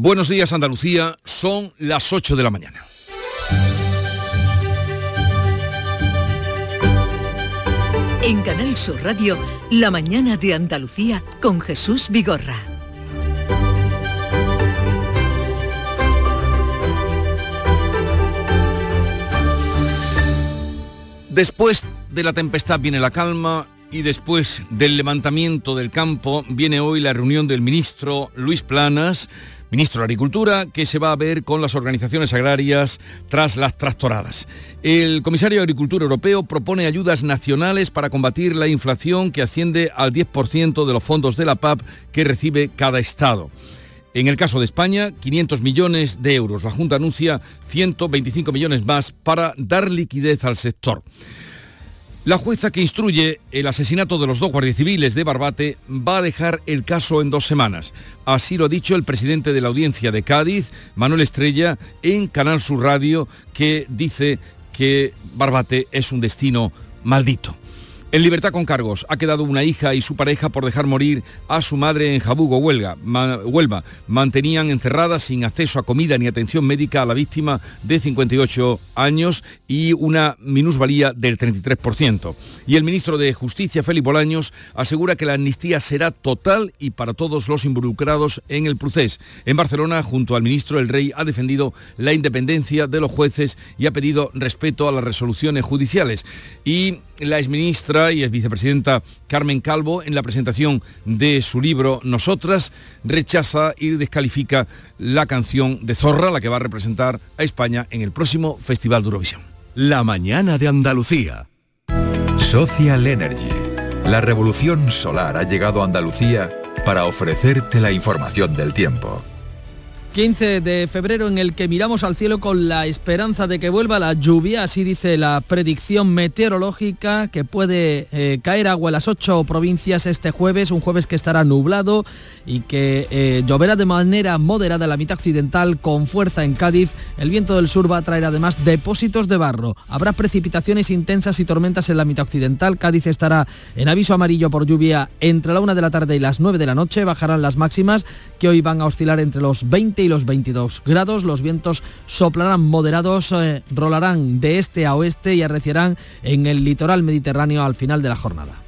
Buenos días Andalucía, son las 8 de la mañana. En Canal Sur Radio, La mañana de Andalucía con Jesús Vigorra. Después de la tempestad viene la calma y después del levantamiento del campo viene hoy la reunión del ministro Luis Planas, ministro de Agricultura, que se va a ver con las organizaciones agrarias tras las tractoradas. El comisario de Agricultura Europeo propone ayudas nacionales para combatir la inflación que asciende al 10% de los fondos de la PAP que recibe cada Estado. En el caso de España, 500 millones de euros. La Junta anuncia 125 millones más para dar liquidez al sector. La jueza que instruye el asesinato de los dos guardias civiles de Barbate va a dejar el caso en dos semanas. Así lo ha dicho el presidente de la audiencia de Cádiz, Manuel Estrella, en Canal Sur Radio, que dice que Barbate es un destino maldito. En libertad con cargos ha quedado una hija y su pareja por dejar morir a su madre en Jabugo, Huelva. Huelva. Mantenían encerrada sin acceso a comida ni atención médica a la víctima de 58 años y una minusvalía del 33%. Y el ministro de Justicia, Félix Bolaños, asegura que la amnistía será total y para todos los involucrados en el procés. En Barcelona, junto al ministro, el rey ha defendido la independencia de los jueces y ha pedido respeto a las resoluciones judiciales. Y la exministra y ex vicepresidenta Carmen Calvo, en la presentación de su libro Nosotras, rechaza y descalifica la canción de Zorra, la que va a representar a España en el próximo Festival de Eurovisión. La mañana de Andalucía. Social Energy. La revolución solar ha llegado a Andalucía para ofrecerte la información del tiempo. 15 de febrero en el que miramos al cielo con la esperanza de que vuelva la lluvia, así dice la predicción meteorológica, que puede eh, caer agua en las ocho provincias este jueves, un jueves que estará nublado y que eh, lloverá de manera moderada en la mitad occidental con fuerza en Cádiz. El viento del sur va a traer además depósitos de barro. Habrá precipitaciones intensas y tormentas en la mitad occidental. Cádiz estará en aviso amarillo por lluvia entre la una de la tarde y las 9 de la noche. Bajarán las máximas que hoy van a oscilar entre los 20 y los 22 grados. Los vientos soplarán moderados, eh, rolarán de este a oeste y arreciarán en el litoral mediterráneo al final de la jornada.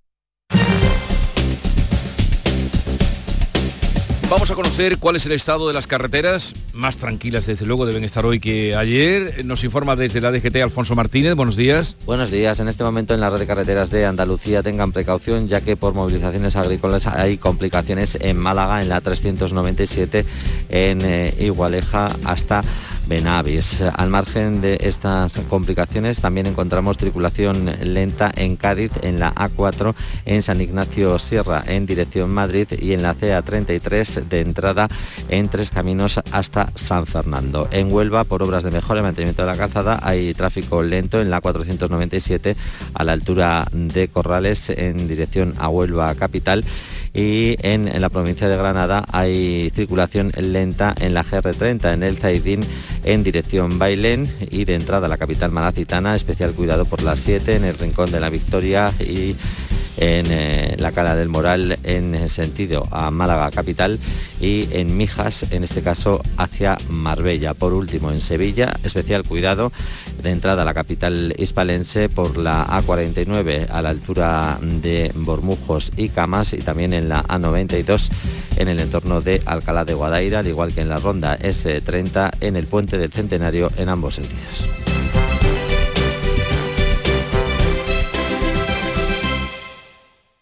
Vamos a conocer cuál es el estado de las carreteras, más tranquilas desde luego deben estar hoy que ayer. Nos informa desde la DGT Alfonso Martínez, buenos días. Buenos días, en este momento en la red de carreteras de Andalucía tengan precaución ya que por movilizaciones agrícolas hay complicaciones en Málaga, en la 397, en eh, Igualeja hasta Benavis. Al margen de estas complicaciones también encontramos tripulación lenta en Cádiz, en la A4, en San Ignacio Sierra en dirección Madrid y en la CA33 de entrada en Tres Caminos hasta San Fernando. En Huelva, por obras de mejora y mantenimiento de la calzada, hay tráfico lento en la 497 a la altura de Corrales en dirección a Huelva Capital y en, la provincia de Granada hay circulación lenta en la GR30 en el Zaidín en dirección Bailén y de entrada a la capital malacitana, especial cuidado por las 7 en el Rincón de la Victoria y en eh, la Cala del Moral en sentido a Málaga capital y en Mijas, en este caso hacia Marbella. Por último, en Sevilla, especial cuidado de entrada a la capital hispalense por la A49 a la altura de Bormujos y Camas y también en la A92 en el entorno de Alcalá de Guadaira, al igual que en la ronda S30 en el puente del Centenario en ambos sentidos.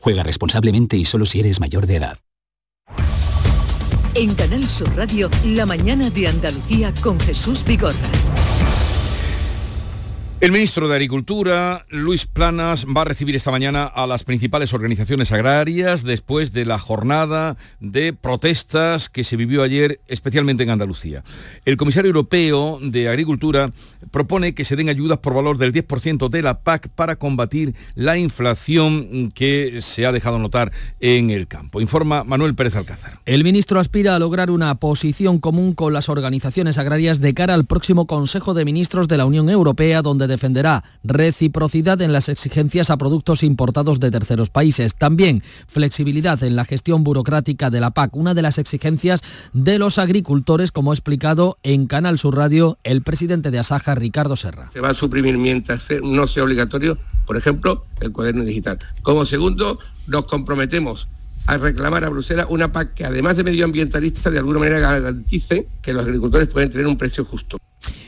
Juega responsablemente y solo si eres mayor de edad. En Canal Sur Radio, la mañana de Andalucía con Jesús Vigorra. El ministro de Agricultura, Luis Planas, va a recibir esta mañana a las principales organizaciones agrarias después de la jornada de protestas que se vivió ayer, especialmente en Andalucía. El comisario europeo de Agricultura propone que se den ayudas por valor del 10% de la PAC para combatir la inflación que se ha dejado notar en el campo. Informa Manuel Pérez Alcázar. El ministro aspira a lograr una posición común con las organizaciones agrarias de cara al próximo Consejo de Ministros de la Unión Europea, donde defenderá reciprocidad en las exigencias a productos importados de terceros países. También flexibilidad en la gestión burocrática de la PAC, una de las exigencias de los agricultores, como ha explicado en Canal Sur Radio el presidente de Asaja, Ricardo Serra. Se va a suprimir mientras no sea obligatorio, por ejemplo, el cuaderno digital. Como segundo, nos comprometemos a reclamar a Bruselas una PAC que además de medioambientalista de alguna manera garantice que los agricultores pueden tener un precio justo.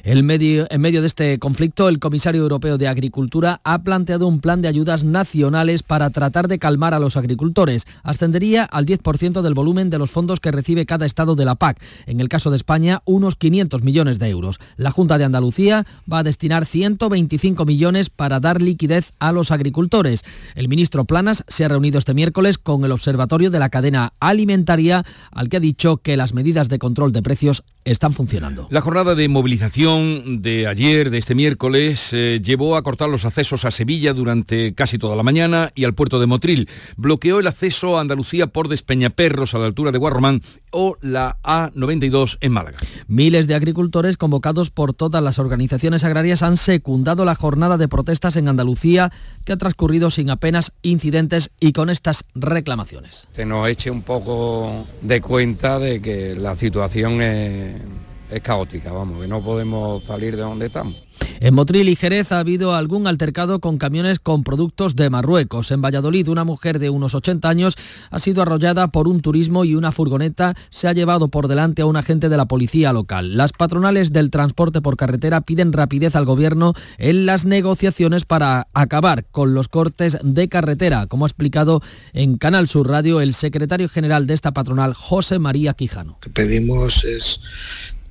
Medio, en medio de este conflicto, el comisario europeo de Agricultura ha planteado un plan de ayudas nacionales para tratar de calmar a los agricultores. Ascendería al 10% del volumen de los fondos que recibe cada estado de la PAC. En el caso de España, unos 500 millones de euros. La Junta de Andalucía va a destinar 125 millones para dar liquidez a los agricultores. El ministro Planas se ha reunido este miércoles con el Observatorio de la Cadena Alimentaria, al que ha dicho que las medidas de control de precios están funcionando. La jornada de movilización de ayer, de este miércoles, eh, llevó a cortar los accesos a Sevilla durante casi toda la mañana y al puerto de Motril. Bloqueó el acceso a Andalucía por Despeñaperros a la altura de Guarromán o la A92 en Málaga. Miles de agricultores convocados por todas las organizaciones agrarias han secundado la jornada de protestas en Andalucía que ha transcurrido sin apenas incidentes y con estas reclamaciones. Se nos eche un poco de cuenta de que la situación es, eh, es caótica, vamos, que no podemos salir de donde estamos. En Motril y Jerez ha habido algún altercado con camiones con productos de Marruecos. En Valladolid, una mujer de unos 80 años ha sido arrollada por un turismo y una furgoneta se ha llevado por delante a un agente de la policía local. Las patronales del transporte por carretera piden rapidez al gobierno en las negociaciones para acabar con los cortes de carretera, como ha explicado en Canal Sur Radio el secretario general de esta patronal, José María Quijano. Lo que pedimos es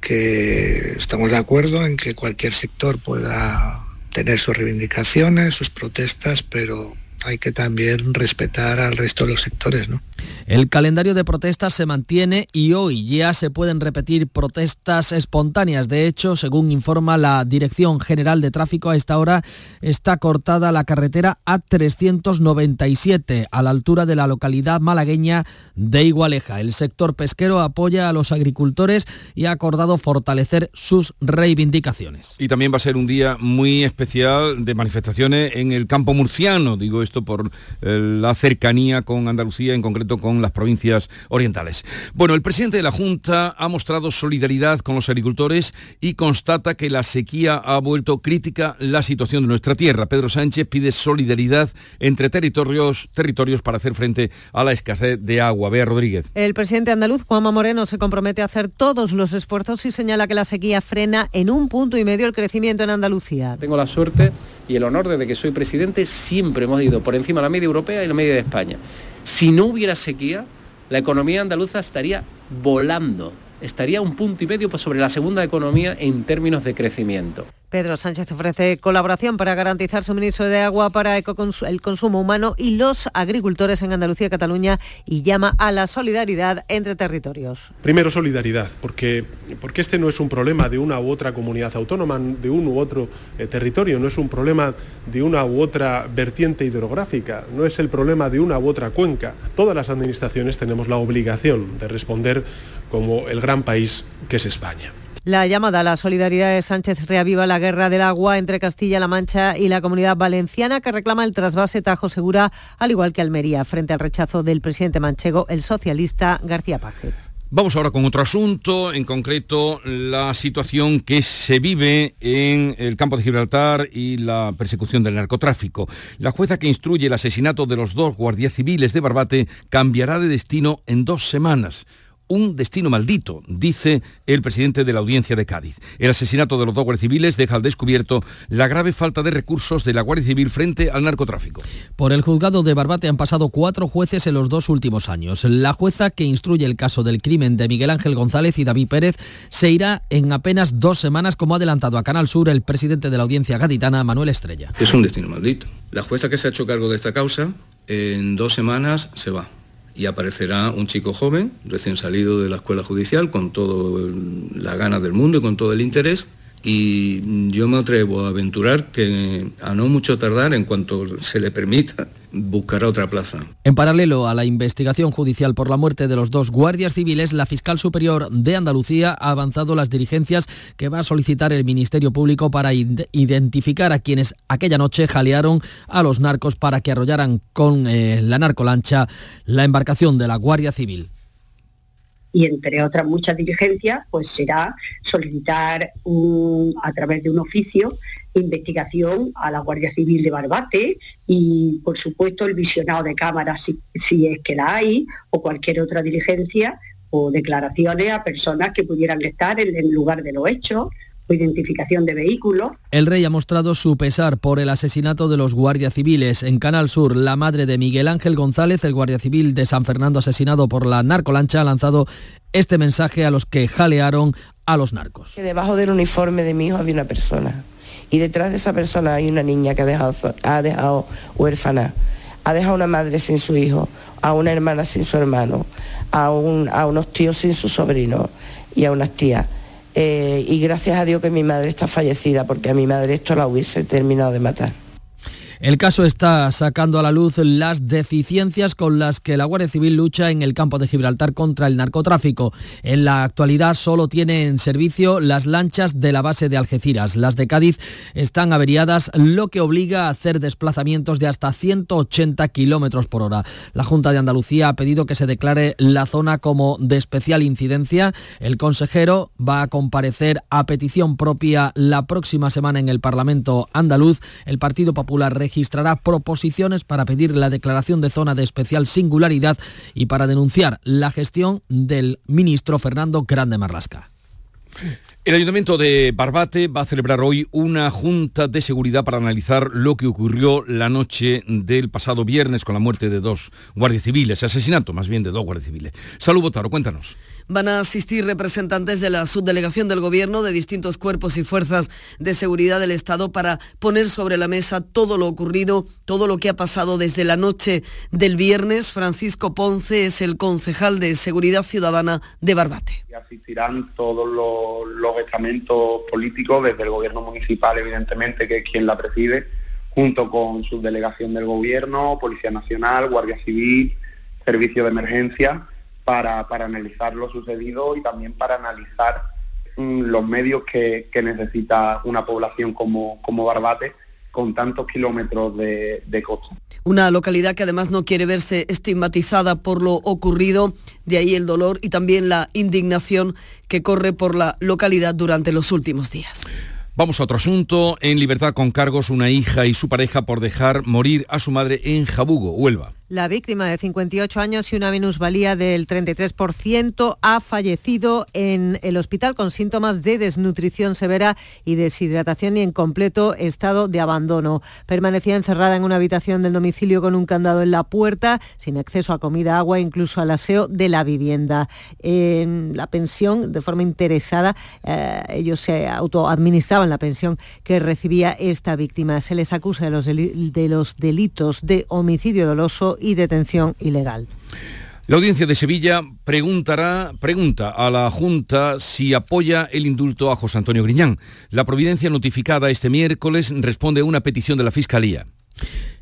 que estamos de acuerdo en que cualquier sector pueda tener sus reivindicaciones, sus protestas, pero hay que también respetar al resto de los sectores, ¿no? El calendario de protestas se mantiene y hoy ya se pueden repetir protestas espontáneas. De hecho, según informa la Dirección General de Tráfico, a esta hora está cortada la carretera A397 a la altura de la localidad malagueña de Igualeja. El sector pesquero apoya a los agricultores y ha acordado fortalecer sus reivindicaciones. Y también va a ser un día muy especial de manifestaciones en el campo murciano, digo esto por eh, la cercanía con Andalucía, en concreto con las provincias orientales. Bueno, el presidente de la Junta ha mostrado solidaridad con los agricultores y constata que la sequía ha vuelto crítica la situación de nuestra tierra. Pedro Sánchez pide solidaridad entre territorios, territorios para hacer frente a la escasez de agua. Bea Rodríguez. El presidente andaluz, Juanma Moreno, se compromete a hacer todos los esfuerzos y señala que la sequía frena en un punto y medio el crecimiento en Andalucía. Tengo la suerte y el honor desde que soy presidente siempre hemos ido por encima de la media europea y la media de España. Si no hubiera sequía, la economía andaluza estaría volando, estaría un punto y medio sobre la segunda economía en términos de crecimiento. Pedro Sánchez ofrece colaboración para garantizar suministro de agua para el consumo humano y los agricultores en Andalucía y Cataluña y llama a la solidaridad entre territorios. Primero solidaridad, porque, porque este no es un problema de una u otra comunidad autónoma, de un u otro eh, territorio, no es un problema de una u otra vertiente hidrográfica, no es el problema de una u otra cuenca. Todas las administraciones tenemos la obligación de responder como el gran país que es España. La llamada a la solidaridad de Sánchez reaviva la guerra del agua entre Castilla-La Mancha y la comunidad valenciana que reclama el trasvase Tajo Segura, al igual que Almería, frente al rechazo del presidente manchego, el socialista García Paje. Vamos ahora con otro asunto, en concreto la situación que se vive en el campo de Gibraltar y la persecución del narcotráfico. La jueza que instruye el asesinato de los dos guardias civiles de Barbate cambiará de destino en dos semanas un destino maldito, dice el presidente de la audiencia de Cádiz. El asesinato de los dos guardias civiles deja al descubierto la grave falta de recursos de la Guardia Civil frente al narcotráfico. Por el juzgado de Barbate han pasado cuatro jueces en los dos últimos años. La jueza que instruye el caso del crimen de Miguel Ángel González y David Pérez se irá en apenas dos semanas, como ha adelantado a Canal Sur el presidente de la audiencia gaditana, Manuel Estrella. Es un destino maldito. La jueza que se ha hecho cargo de esta causa en dos semanas se va y aparecerá un chico joven, recién salido de la escuela judicial, con toda la ganas del mundo y con todo el interés. Y yo me atrevo a aventurar que a no mucho tardar, en cuanto se le permita, buscará otra plaza. En paralelo a la investigación judicial por la muerte de los dos guardias civiles, la fiscal superior de Andalucía ha avanzado las diligencias que va a solicitar el Ministerio Público para identificar a quienes aquella noche jalearon a los narcos para que arrollaran con eh, la narcolancha la embarcación de la Guardia Civil y entre otras muchas diligencias, pues será solicitar a través de un oficio investigación a la Guardia Civil de Barbate y, por supuesto, el visionado de cámaras si, es que la hay o cualquier otra diligencia o declaraciones a personas que pudieran estar en el lugar de los hechos identificación de vehículos. El rey ha mostrado su pesar por el asesinato de los guardias civiles. En Canal Sur, la madre de Miguel Ángel González, el guardia civil de San Fernando asesinado por la narcolancha, ha lanzado este mensaje a los que jalearon a los narcos. Que debajo del uniforme de mi hijo había una persona y detrás de esa persona hay una niña que ha dejado, ha dejado huérfana, ha dejado una madre sin su hijo, a una hermana sin su hermano, a, a unos tíos sin su sobrino y a unas tías eh, y gracias a Dios que mi madre está fallecida, porque a mi madre esto la hubiese terminado de matar. El caso está sacando a la luz las deficiencias con las que la Guardia Civil lucha en el campo de Gibraltar contra el narcotráfico. En la actualidad solo tiene en servicio las lanchas de la base de Algeciras. Las de Cádiz están averiadas, lo que obliga a hacer desplazamientos de hasta 180 kilómetros por hora. La Junta de Andalucía ha pedido que se declare la zona como de especial incidencia. El consejero va a comparecer a petición propia la próxima semana en el Parlamento andaluz. El Partido Popular registrará proposiciones para pedir la declaración de zona de especial singularidad y para denunciar la gestión del ministro Fernando Grande Marlasca. El Ayuntamiento de Barbate va a celebrar hoy una junta de seguridad para analizar lo que ocurrió la noche del pasado viernes con la muerte de dos guardias civiles, asesinato más bien de dos guardias civiles. Salud Botaro, cuéntanos. Van a asistir representantes de la subdelegación del Gobierno de distintos cuerpos y fuerzas de seguridad del Estado para poner sobre la mesa todo lo ocurrido, todo lo que ha pasado desde la noche del viernes. Francisco Ponce es el concejal de Seguridad Ciudadana de Barbate. Asistirán todos los, estamentos políticos, desde el Gobierno municipal, evidentemente, que es quien la preside, junto con subdelegación del Gobierno, Policía Nacional, Guardia Civil, Servicio de Emergencia para, analizar lo sucedido y también para analizar mm, los medios que, necesita una población como, como Barbate con tantos kilómetros de, de costa. Una localidad que además no quiere verse estigmatizada por lo ocurrido, de ahí el dolor y también la indignación que corre por la localidad durante los últimos días. Vamos a otro asunto. En libertad con cargos una hija y su pareja por dejar morir a su madre en Jabugo, Huelva. La víctima de 58 años y una minusvalía del 33% ha fallecido en el hospital con síntomas de desnutrición severa y deshidratación y en completo estado de abandono. Permanecía encerrada en una habitación del domicilio con un candado en la puerta, sin acceso a comida, agua, incluso al aseo de la vivienda. En la pensión, de forma interesada, eh, ellos se autoadministraban la pensión que recibía esta víctima. Se les acusa de los, de los delitos de homicidio doloso y detención ilegal. La audiencia de Sevilla preguntará, pregunta a la Junta si apoya el indulto a José Antonio Griñán. La providencia notificada este miércoles responde a una petición de la Fiscalía.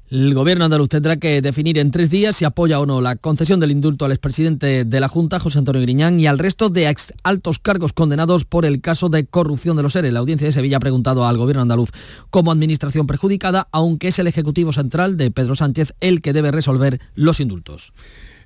El gobierno andaluz tendrá que definir en tres días si apoya o no la concesión del indulto al expresidente de la Junta, José Antonio Griñán, y al resto de altos cargos condenados por el caso de corrupción de los seres. La audiencia de Sevilla ha preguntado al gobierno andaluz como administración perjudicada, aunque es el Ejecutivo Central de Pedro Sánchez el que debe resolver los indultos.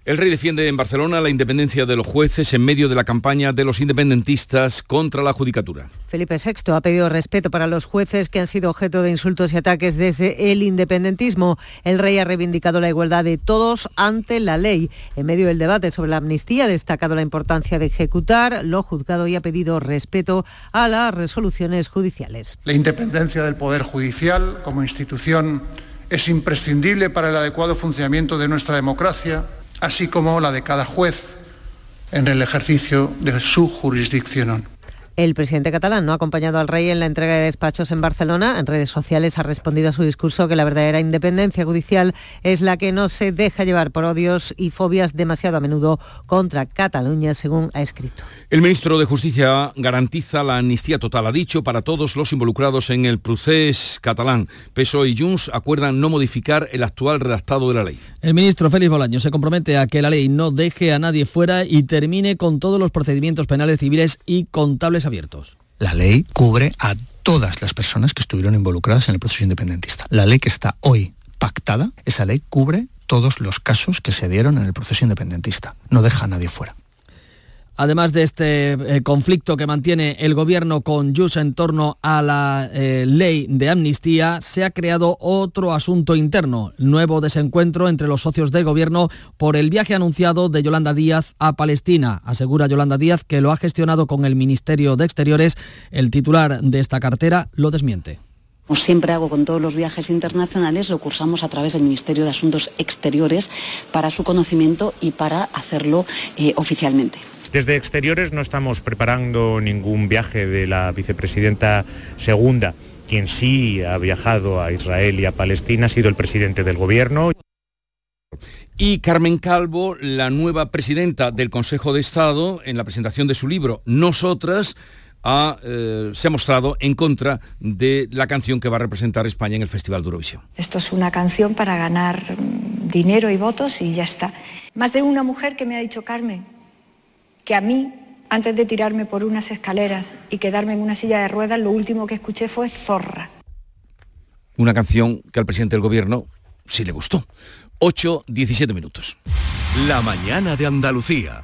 El rey defiende en Barcelona la independencia de los jueces en medio de la campaña de los independentistas contra la judicatura. Felipe VI ha pedido respeto para los jueces que han sido objeto de insultos y ataques desde el independentismo. El rey ha reivindicado la igualdad de todos ante la ley. En medio del debate sobre la amnistía ha destacado la importancia de ejecutar lo juzgado y ha pedido respeto a las resoluciones judiciales. La independencia del Poder Judicial como institución es imprescindible para el adecuado funcionamiento de nuestra democracia así como la de cada juez en el ejercicio de su jurisdicción. El presidente catalán no ha acompañado al rey en la entrega de despachos en Barcelona. En redes sociales ha respondido a su discurso que la verdadera independencia judicial es la que no se deja llevar por odios y fobias demasiado a menudo contra Cataluña, según ha escrito. El ministro de Justicia garantiza la amnistía total, ha dicho, para todos los involucrados en el procés catalán. PSOE y Junts acuerdan no modificar el actual redactado de la ley. El ministro Félix Bolaño se compromete a que la ley no deje a nadie fuera y termine con todos los procedimientos penales civiles y contables abiertos. La ley cubre a todas las personas que estuvieron involucradas en el proceso independentista. La ley que está hoy pactada, esa ley cubre todos los casos que se dieron en el proceso independentista. No deja a nadie fuera. Además de este eh, conflicto que mantiene el gobierno con Jus en torno a la eh, ley de amnistía, se ha creado otro asunto interno, nuevo desencuentro entre los socios del gobierno por el viaje anunciado de Yolanda Díaz a Palestina. Asegura Yolanda Díaz que lo ha gestionado con el Ministerio de Exteriores. El titular de esta cartera lo desmiente. Como siempre hago con todos los viajes internacionales, lo cursamos a través del Ministerio de Asuntos Exteriores para su conocimiento y para hacerlo eh, oficialmente. Desde Exteriores no estamos preparando ningún viaje de la vicepresidenta segunda. Quien sí ha viajado a Israel y a Palestina ha sido el presidente del gobierno. Y Carmen Calvo, la nueva presidenta del Consejo de Estado, en la presentación de su libro Nosotras, eh, se ha mostrado en contra de la canción que va a representar España en el Festival de Eurovisión. Esto es una canción para ganar dinero y votos y ya está. Más de una mujer que me ha dicho, Carmen, que a mí, antes de tirarme por unas escaleras y quedarme en una silla de ruedas, lo último que escuché fue zorra. Una canción que al presidente del gobierno sí le gustó. 8, 17 minutos. La mañana de Andalucía.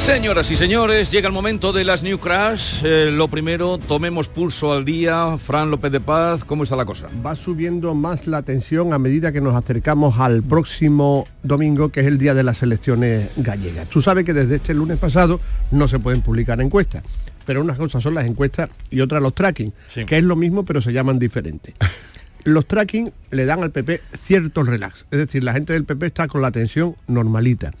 Señoras y señores, llega el momento de las New Crash. Eh, lo primero, tomemos pulso al día. Fran López de Paz, ¿cómo está la cosa? Va subiendo más la tensión a medida que nos acercamos al próximo domingo, que es el día de las elecciones gallegas. Tú sabes que desde este lunes pasado no se pueden publicar encuestas, pero unas cosas son las encuestas y otras los tracking, que es lo mismo pero se llaman diferentes. los tracking le dan al PP cierto relax. Es decir, la gente del PP está con la tensión normalita.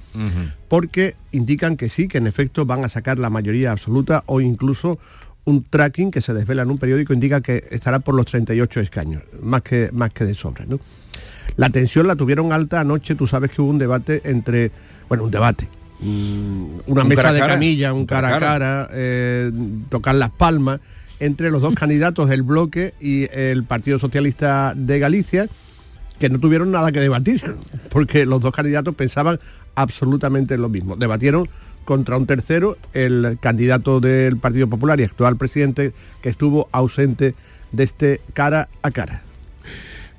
Porque indican que sí, que en efecto van a sacar la mayoría absoluta o incluso un tracking que se desvela en un periódico indica que estará por los 38 escaños, más que, más que de sobra. ¿no? La tensión la tuvieron alta anoche, tú sabes que hubo un debate entre, bueno, un debate, mm, una mesa de camilla, un cara a cara, eh, tocar las palmas entre los dos candidatos del bloque y el Partido Socialista de Galicia, que no tuvieron nada que debatir, porque los dos candidatos pensaban absolutamente lo mismo. Debatieron contra un tercero, el candidato del Partido Popular y actual presidente, que estuvo ausente de este cara a cara.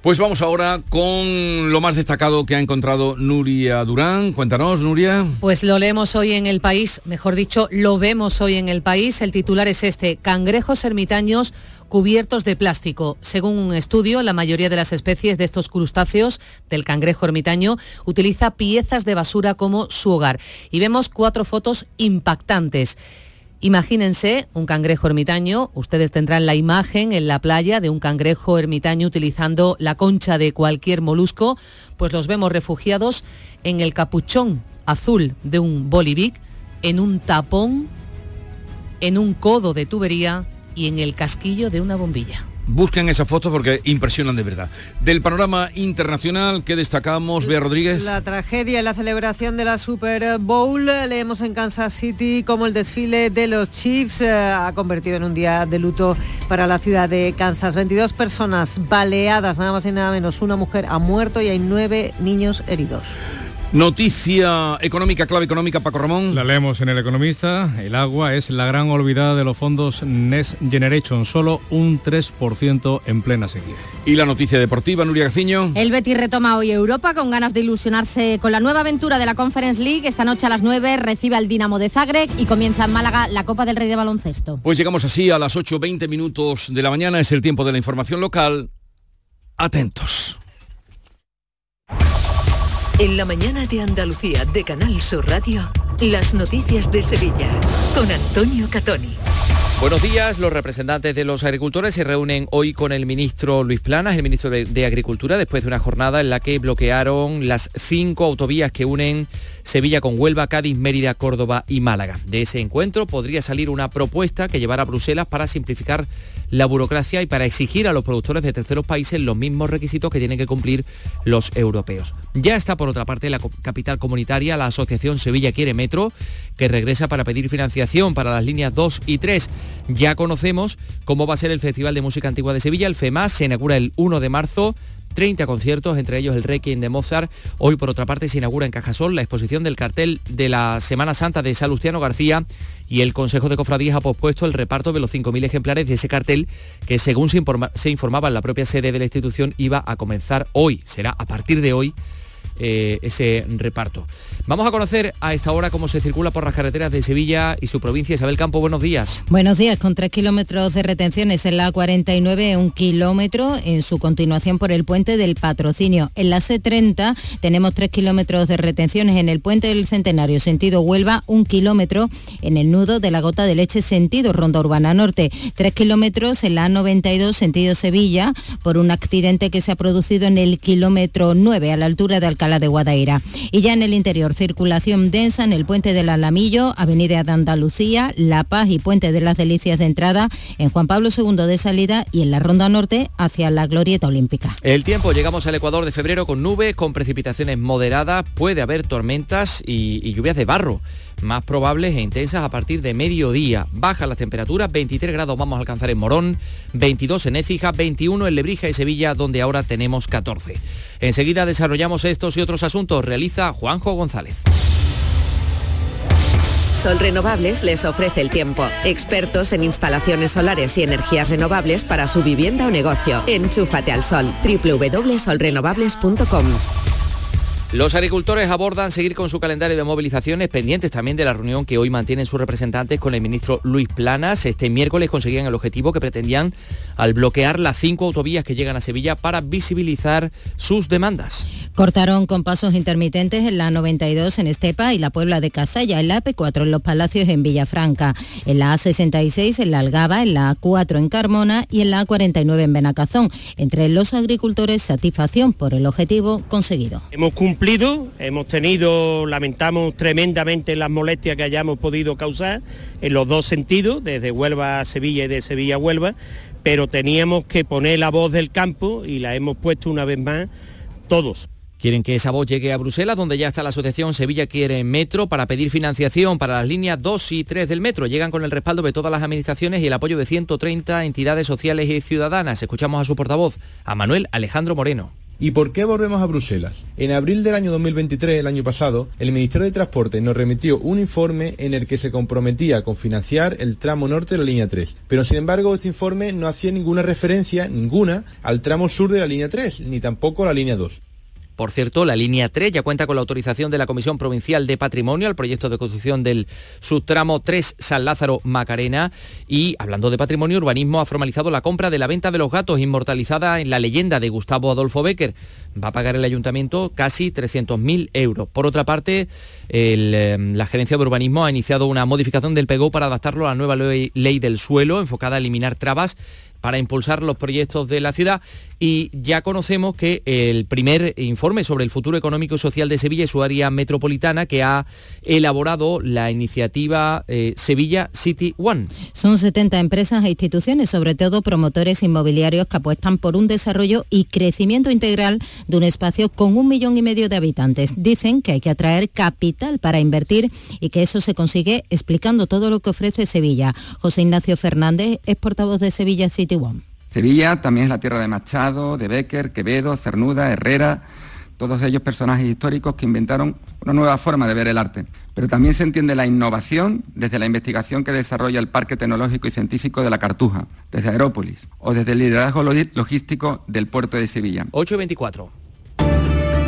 Pues vamos ahora con lo más destacado que ha encontrado Nuria Durán. Cuéntanos, Nuria. Pues lo leemos hoy en el país, mejor dicho, lo vemos hoy en el país. El titular es este, cangrejos ermitaños cubiertos de plástico. Según un estudio, la mayoría de las especies de estos crustáceos del cangrejo ermitaño utiliza piezas de basura como su hogar. Y vemos cuatro fotos impactantes. Imagínense un cangrejo ermitaño, ustedes tendrán la imagen en la playa de un cangrejo ermitaño utilizando la concha de cualquier molusco, pues los vemos refugiados en el capuchón azul de un bolivic, en un tapón, en un codo de tubería y en el casquillo de una bombilla. Busquen esas fotos porque impresionan de verdad. Del panorama internacional que destacamos, Bea Rodríguez. La tragedia y la celebración de la Super Bowl. Leemos en Kansas City como el desfile de los Chiefs eh, ha convertido en un día de luto para la ciudad de Kansas. 22 personas baleadas, nada más y nada menos. Una mujer ha muerto y hay nueve niños heridos. Noticia económica, clave económica, Paco Ramón. La leemos en El Economista. El agua es la gran olvidada de los fondos Next Generation, solo un 3% en plena sequía. Y la noticia deportiva, Nuria Gaciño. El Betis retoma hoy Europa con ganas de ilusionarse con la nueva aventura de la Conference League. Esta noche a las 9 recibe al Dinamo de Zagreb y comienza en Málaga la Copa del Rey de Baloncesto. Pues llegamos así a las 8.20 minutos de la mañana. Es el tiempo de la información local. Atentos. En la mañana de Andalucía de Canal Sur Radio, las noticias de Sevilla con Antonio Catoni. Buenos días, los representantes de los agricultores se reúnen hoy con el ministro Luis Planas, el ministro de, Agricultura, después de una jornada en la que bloquearon las cinco autovías que unen Sevilla con Huelva, Cádiz, Mérida, Córdoba y Málaga. De ese encuentro podría salir una propuesta que llevará a Bruselas para simplificar la burocracia y para exigir a los productores de terceros países los mismos requisitos que tienen que cumplir los europeos. Ya está por otra parte la capital comunitaria, la Asociación Sevilla Quiere Metro, que regresa para pedir financiación para las líneas 2 y 3. Ya conocemos cómo va a ser el Festival de Música Antigua de Sevilla, el FEMAS, se inaugura el 1 de marzo 30 conciertos, entre ellos el Requiem de Mozart. Hoy, por otra parte, se inaugura en Cajasol la exposición del cartel de la Semana Santa de Salustiano García y el Consejo de Cofradías ha pospuesto el reparto de los 5.000 ejemplares de ese cartel que, según se, se informaba en la propia sede de la institución, iba a comenzar hoy. Será a partir de hoy eh, ese reparto. Vamos a conocer a esta hora cómo se circula por las carreteras de Sevilla y su provincia. Isabel Campo, buenos días. Buenos días, con tres kilómetros de retenciones en la 49, un kilómetro en su continuación por el puente del patrocinio. En la C30 tenemos tres kilómetros de retenciones en el puente del Centenario, sentido Huelva, un kilómetro en el nudo de la gota de leche, sentido Ronda Urbana Norte. Tres kilómetros en la 92, sentido Sevilla, por un accidente que se ha producido en el kilómetro 9, a la altura de Alcalá de Guadaira. Y ya en el interior, circulación densa en el puente del Alamillo, Avenida de Andalucía, La Paz y Puente de las Delicias de entrada, en Juan Pablo II de salida y en la Ronda Norte hacia la Glorieta Olímpica. El tiempo, llegamos al Ecuador de febrero con nubes, con precipitaciones moderadas, puede haber tormentas y, y lluvias de barro más probables e intensas a partir de mediodía. Bajan las temperaturas, 23 grados vamos a alcanzar en Morón, 22 en Écija, 21 en Lebrija y Sevilla, donde ahora tenemos 14. Enseguida desarrollamos estos y otros asuntos. Realiza Juanjo González. Sol Renovables les ofrece el tiempo. Expertos en instalaciones solares y energías renovables para su vivienda o negocio. Enchúfate al sol. www.solrenovables.com los agricultores abordan seguir con su calendario de movilizaciones pendientes también de la reunión que hoy mantienen sus representantes con el ministro Luis Planas. Este miércoles conseguían el objetivo que pretendían al bloquear las cinco autovías que llegan a Sevilla para visibilizar sus demandas. Cortaron con pasos intermitentes en la 92 en Estepa y la Puebla de Cazalla, en la AP4 en Los Palacios en Villafranca, en la A66 en la Algaba, en la A4 en Carmona y en la A49 en Benacazón. Entre los agricultores, satisfacción por el objetivo conseguido. Hemos cumplido, hemos tenido, lamentamos tremendamente las molestias que hayamos podido causar en los dos sentidos, desde Huelva a Sevilla y de Sevilla a Huelva, pero teníamos que poner la voz del campo y la hemos puesto una vez más todos. Quieren que esa voz llegue a Bruselas, donde ya está la asociación Sevilla Quiere Metro para pedir financiación para las líneas 2 y 3 del metro. Llegan con el respaldo de todas las administraciones y el apoyo de 130 entidades sociales y ciudadanas. Escuchamos a su portavoz, a Manuel Alejandro Moreno. ¿Y por qué volvemos a Bruselas? En abril del año 2023, el año pasado, el Ministerio de Transporte nos remitió un informe en el que se comprometía con financiar el tramo norte de la línea 3. Pero sin embargo, este informe no hacía ninguna referencia, ninguna, al tramo sur de la línea 3, ni tampoco a la línea 2. Por cierto, la línea 3 ya cuenta con la autorización de la Comisión Provincial de Patrimonio al proyecto de construcción del subtramo 3 San Lázaro Macarena y hablando de patrimonio, urbanismo ha formalizado la compra de la venta de los gatos inmortalizada en la leyenda de Gustavo Adolfo Becker. Va a pagar el ayuntamiento casi 300.000 euros. Por otra parte, eh, la Gerencia de Urbanismo ha iniciado una modificación del PEGO para adaptarlo a la nueva ley del suelo enfocada a eliminar trabas para impulsar los proyectos de la ciudad y ya conocemos que el primer informe sobre el futuro económico y social de Sevilla y su área metropolitana que ha elaborado la iniciativa eh, Sevilla City One. Son 70 empresas e instituciones, sobre todo promotores inmobiliarios que apuestan por un desarrollo y crecimiento integral de un espacio con un millón y medio de habitantes. Dicen que hay que atraer capital para invertir y que eso se consigue explicando todo lo que ofrece Sevilla. José Ignacio Fernández es portavoz de Sevilla City One. Sevilla también es la tierra de Machado, de Becker, Quevedo, Cernuda, Herrera, todos ellos personajes históricos que inventaron una nueva forma de ver el arte. Pero también se entiende la innovación desde la investigación que desarrolla el Parque Tecnológico y Científico de la Cartuja, desde Aerópolis, o desde el liderazgo logístico del puerto de Sevilla. 824.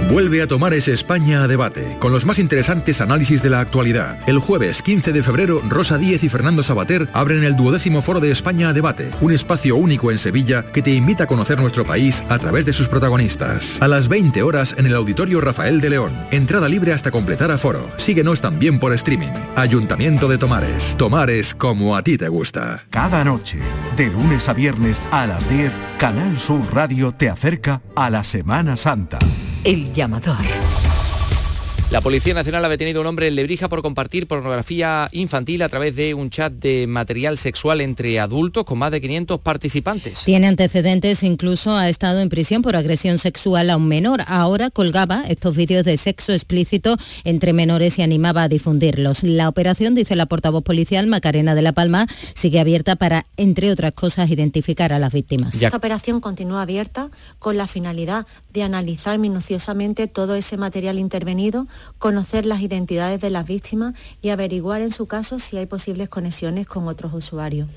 Vuelve a tomar ese España a debate, con los más interesantes análisis de la actualidad. El jueves 15 de febrero, Rosa Díez y Fernando Sabater abren el duodécimo foro de España a debate, un espacio único en Sevilla que te invita a conocer nuestro país a través de sus protagonistas. A las 20 horas en el Auditorio Rafael de León. Entrada libre hasta completar aforo. Síguenos también por streaming. Ayuntamiento de Tomares. Tomares como a ti te gusta. Cada noche, de lunes a viernes a las 10, Canal Sur Radio te acerca a la Semana Santa. El llamador. La Policía Nacional ha detenido a un hombre en Lebrija por compartir pornografía infantil a través de un chat de material sexual entre adultos con más de 500 participantes. Tiene antecedentes, incluso ha estado en prisión por agresión sexual a un menor. Ahora colgaba estos vídeos de sexo explícito entre menores y animaba a difundirlos. La operación, dice la portavoz policial Macarena de la Palma, sigue abierta para, entre otras cosas, identificar a las víctimas. Esta operación continúa abierta con la finalidad de analizar minuciosamente todo ese material intervenido conocer las identidades de las víctimas y averiguar en su caso si hay posibles conexiones con otros usuarios.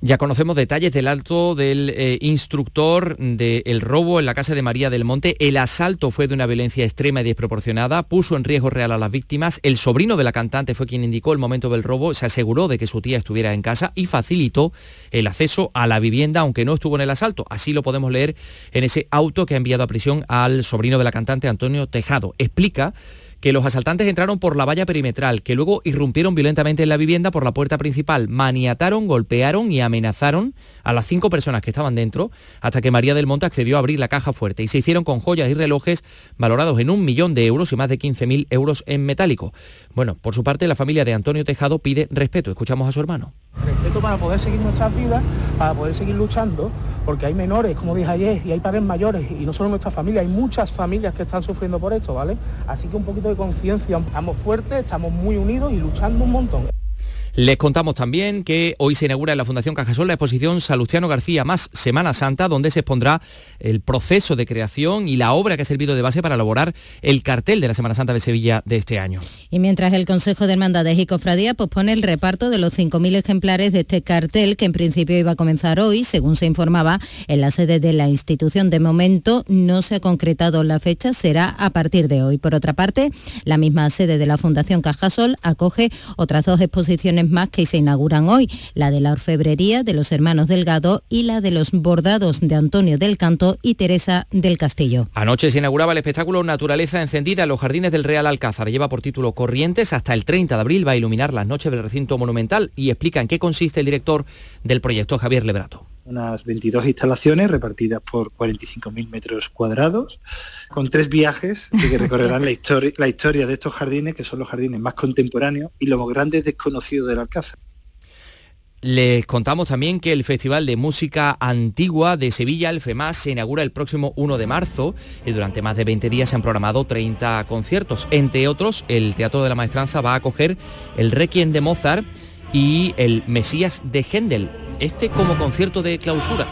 Ya conocemos detalles del alto del eh, instructor del robo en la casa de María del Monte. El asalto fue de una violencia extrema y desproporcionada, puso en riesgo real a las víctimas. El sobrino de la cantante fue quien indicó el momento del robo, se aseguró de que su tía estuviera en casa y facilitó el acceso a la vivienda, aunque no estuvo en el asalto. Así lo podemos leer en ese auto que ha enviado a prisión al sobrino de la cantante, Antonio Tejado. Explica que los asaltantes entraron por la valla perimetral, que luego irrumpieron violentamente en la vivienda por la puerta principal, maniataron, golpearon y amenazaron a las cinco personas que estaban dentro, hasta que María del Monte accedió a abrir la caja fuerte y se hicieron con joyas y relojes valorados en un millón de euros y más de 15.000 euros en metálico. Bueno, por su parte, la familia de Antonio Tejado pide respeto. Escuchamos a su hermano. Respeto para poder seguir nuestras vidas, para poder seguir luchando, porque hay menores, como dije ayer, y hay padres mayores, y no solo nuestra familia, hay muchas familias que están sufriendo por esto, ¿vale? Así que un poquito de conciencia, estamos fuertes, estamos muy unidos y luchando un montón. Les contamos también que hoy se inaugura en la Fundación Cajasol la exposición Salustiano García más Semana Santa, donde se expondrá el proceso de creación y la obra que ha servido de base para elaborar el cartel de la Semana Santa de Sevilla de este año. Y mientras el Consejo de Hermandades y Cofradía pospone el reparto de los 5.000 ejemplares de este cartel, que en principio iba a comenzar hoy, según se informaba en la sede de la institución, de momento no se ha concretado la fecha, será a partir de hoy. Por otra parte, la misma sede de la Fundación Cajasol acoge otras dos exposiciones más que se inauguran hoy, la de la orfebrería de los hermanos Delgado y la de los bordados de Antonio del Canto y Teresa del Castillo. Anoche se inauguraba el espectáculo Naturaleza Encendida en los jardines del Real Alcázar. Lleva por título Corrientes. Hasta el 30 de abril va a iluminar las noches del recinto monumental y explica en qué consiste el director del proyecto, Javier Lebrato unas 22 instalaciones repartidas por 45.000 metros cuadrados, con tres viajes que recorrerán la, historia, la historia de estos jardines, que son los jardines más contemporáneos y los más grandes desconocidos del Alcázar. Les contamos también que el Festival de Música Antigua de Sevilla, el FEMAS, se inaugura el próximo 1 de marzo y durante más de 20 días se han programado 30 conciertos. Entre otros, el Teatro de la Maestranza va a acoger el Requiem de Mozart y el Mesías de Händel, este como concierto de clausura.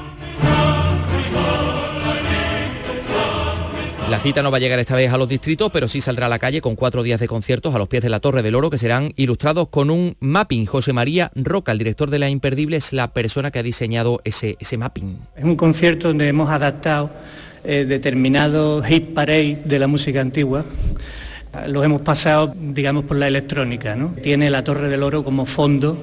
La cita no va a llegar esta vez a los distritos, pero sí saldrá a la calle con cuatro días de conciertos a los pies de la Torre del Oro que serán ilustrados con un mapping. José María Roca, el director de La Imperdible, es la persona que ha diseñado ese, mapping. Es un concierto donde hemos adaptado eh, determinados hit parade de la música antigua los hemos pasado, digamos, por la electrónica. ¿no? Tiene la Torre del Oro como fondo,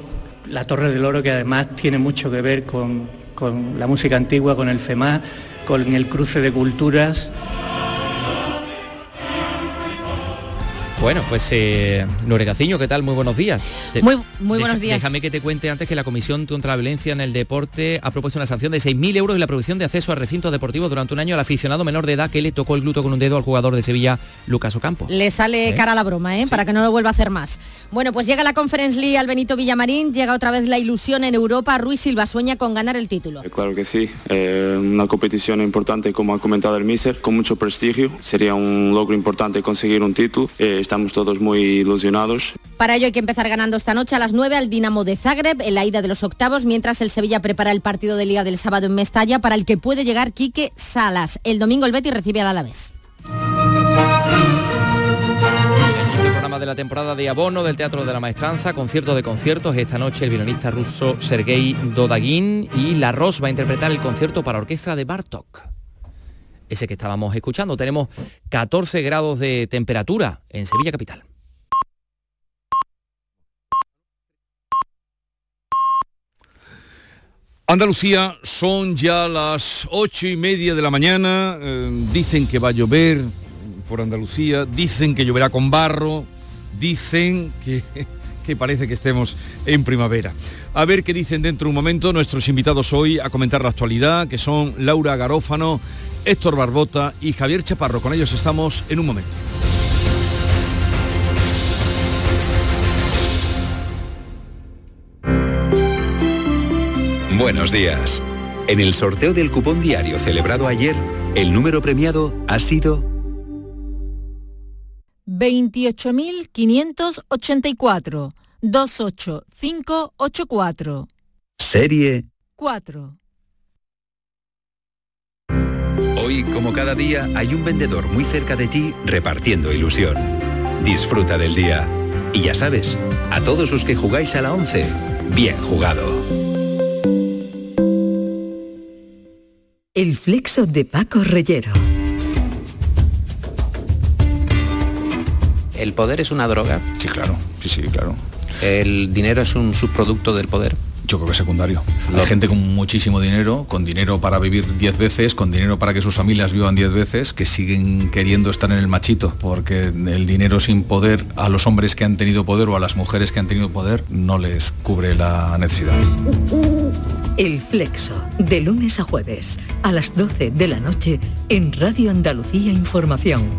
la Torre del Oro que además tiene mucho que ver con, con la música antigua, con el FEMA, con el cruce de culturas. Bueno, pues eh, Gaciño, ¿qué tal? Muy buenos días. Muy, muy buenos días. Déjame que te cuente antes que la Comisión contra la Violencia en el Deporte ha propuesto una sanción de 6.000 euros y la prohibición de acceso a recintos deportivos durante un año al aficionado menor de edad que le tocó el gluto con un dedo al jugador de Sevilla, Lucas Ocampo. Le sale ¿Eh? cara la broma, ¿eh? Para que no lo vuelva a hacer más. Bueno, pues llega la Conference League al Benito Villamarín, llega otra vez la ilusión en Europa. Ruiz Silva sueña con ganar el título. Eh, Claro que sí, eh, una competición importante como ha comentado el míster, con mucho prestigio, sería un logro importante conseguir un título, Eh, estamos todos muy ilusionados. Para ello hay que empezar ganando esta noche a las 9 al Dinamo de Zagreb en la ida de los octavos, mientras el Sevilla prepara el partido de Liga del sábado en Mestalla para el que puede llegar Quique Salas. El domingo el Betis recibe al Alavés. El programa de la temporada de abono del Teatro de la Maestranza, concierto de conciertos. Esta noche el violinista ruso Sergei Dodagin y La Ros va a interpretar el concierto para orquesta de Bartok. Ese que estábamos escuchando. Tenemos 14 grados de temperatura en Sevilla Capital. Andalucía son ya las ocho y media de la mañana, eh, dicen que va a llover por Andalucía, dicen que lloverá con barro, dicen que, que parece que estemos en primavera. A ver qué dicen dentro de un momento nuestros invitados hoy a comentar la actualidad, que son Laura Garófano, Héctor Barbota y Javier Chaparro. Con ellos estamos en un momento. Buenos días. En el sorteo del cupón diario celebrado ayer, el número premiado ha sido 28.584 28584 serie 4. Hoy, como cada día, hay un vendedor muy cerca de ti repartiendo ilusión. Disfruta del día. Y ya sabes, a todos los que jugáis a la 11, bien jugado. El flexo de Paco Reyero. ¿El poder es una droga? Sí, claro. Sí, sí, claro. ¿El dinero es un subproducto del poder? Yo creo que es secundario. Hay gente con muchísimo dinero, con dinero para vivir 10 veces, con dinero para que sus familias vivan 10 veces, que siguen queriendo estar en el machito, porque el dinero sin poder a los hombres que han tenido poder o a las mujeres que han tenido poder no les cubre la necesidad. El flexo, de lunes a jueves, a las 12 de la noche, en Radio Andalucía Información.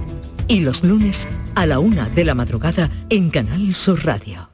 Y los lunes a la una de la madrugada en Canal Sur Radio.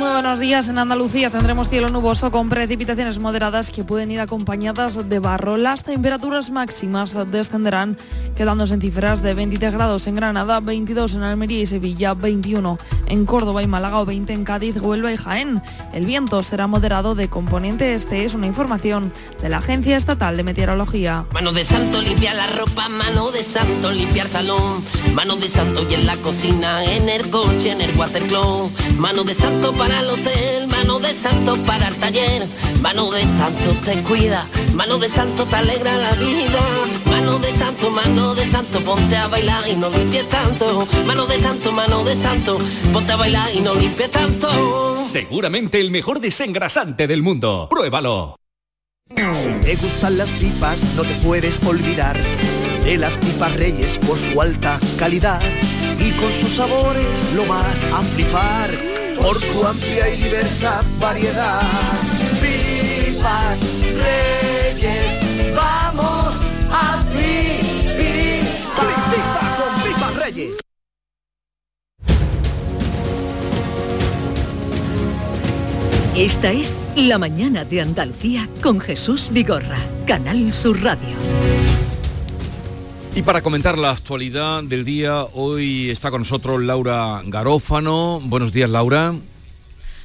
Muy buenos días. En Andalucía tendremos cielo nuboso con precipitaciones moderadas que pueden ir acompañadas de barro. Las temperaturas máximas descenderán quedándose en cifras de 23 grados en Granada, 22 en Almería y Sevilla, 21 en Córdoba y Málaga o 20 en Cádiz, Huelva y Jaén. El viento será moderado de componente este. Es una información de la Agencia Estatal de Meteorología. Mano de santo limpia la ropa, mano de santo limpia el salón, mano de santo y en la cocina, en el coche, en el watercloak, mano de santo para el hotel, mano de santo para el taller, mano de santo te cuida, mano de santo te alegra la vida, mano de santo, mano de santo, ponte a bailar y no limpies tanto, mano de santo, mano de santo, ponte a bailar y no limpies tanto. Seguramente el mejor desengrasante del mundo. Pruébalo. Si te gustan las pipas, no te puedes olvidar de las pipas Reyes por su alta calidad y con sus sabores lo vas a flipar por su amplia y diversa variedad. Pipas Reyes, vamos a flipar. Flipa con pipas Reyes. Esta es La Mañana de Andalucía con Jesús Vigorra, Canal Sur Radio. Y para comentar la actualidad del día, hoy está con nosotros Laura Garófano. Buenos días, Laura.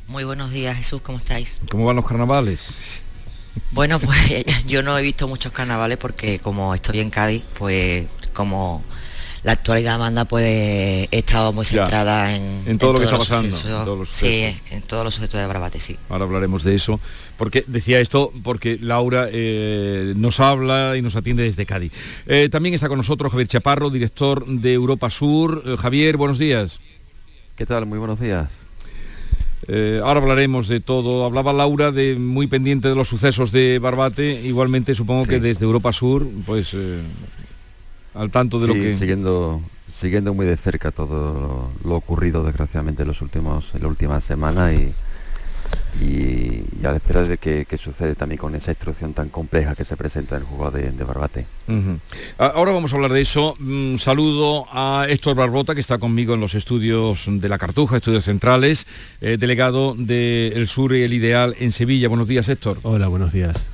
Muy buenos días, Jesús, ¿cómo estáis? ¿Cómo van los carnavales? Bueno, pues yo no he visto muchos carnavales porque como estoy en Cádiz, pues como la actualidad manda, pues he estado muy Ya, centrada en, en todo lo que todos está los pasando, sucesos. en todos los sí, en todos los sucesos de Bravate, sí. Ahora hablaremos de eso, porque decía esto porque Laura eh, nos habla y nos atiende desde Cádiz. Eh, también está con nosotros Javier Chaparro, director de Europa Sur. Eh, Javier, buenos días. ¿Qué tal? Muy buenos días. Eh, ahora hablaremos de todo. Hablaba Laura de muy pendiente de los sucesos de Barbate. Igualmente supongo que desde Europa Sur, pues eh, al tanto de lo que... Siguiendo, siguiendo muy de cerca todo lo, ocurrido desgraciadamente en, los últimos, en la última semana y, y, a la espera de qué sucede también con esa instrucción tan compleja que se presenta en el juego de, Barbate. Ahora vamos a hablar de eso. Un saludo a Héctor Barbota, que está conmigo en los estudios de la Cartuja, estudios centrales, eh, delegado del El Sur y el Ideal en Sevilla. Buenos días, Héctor. Hola, buenos días.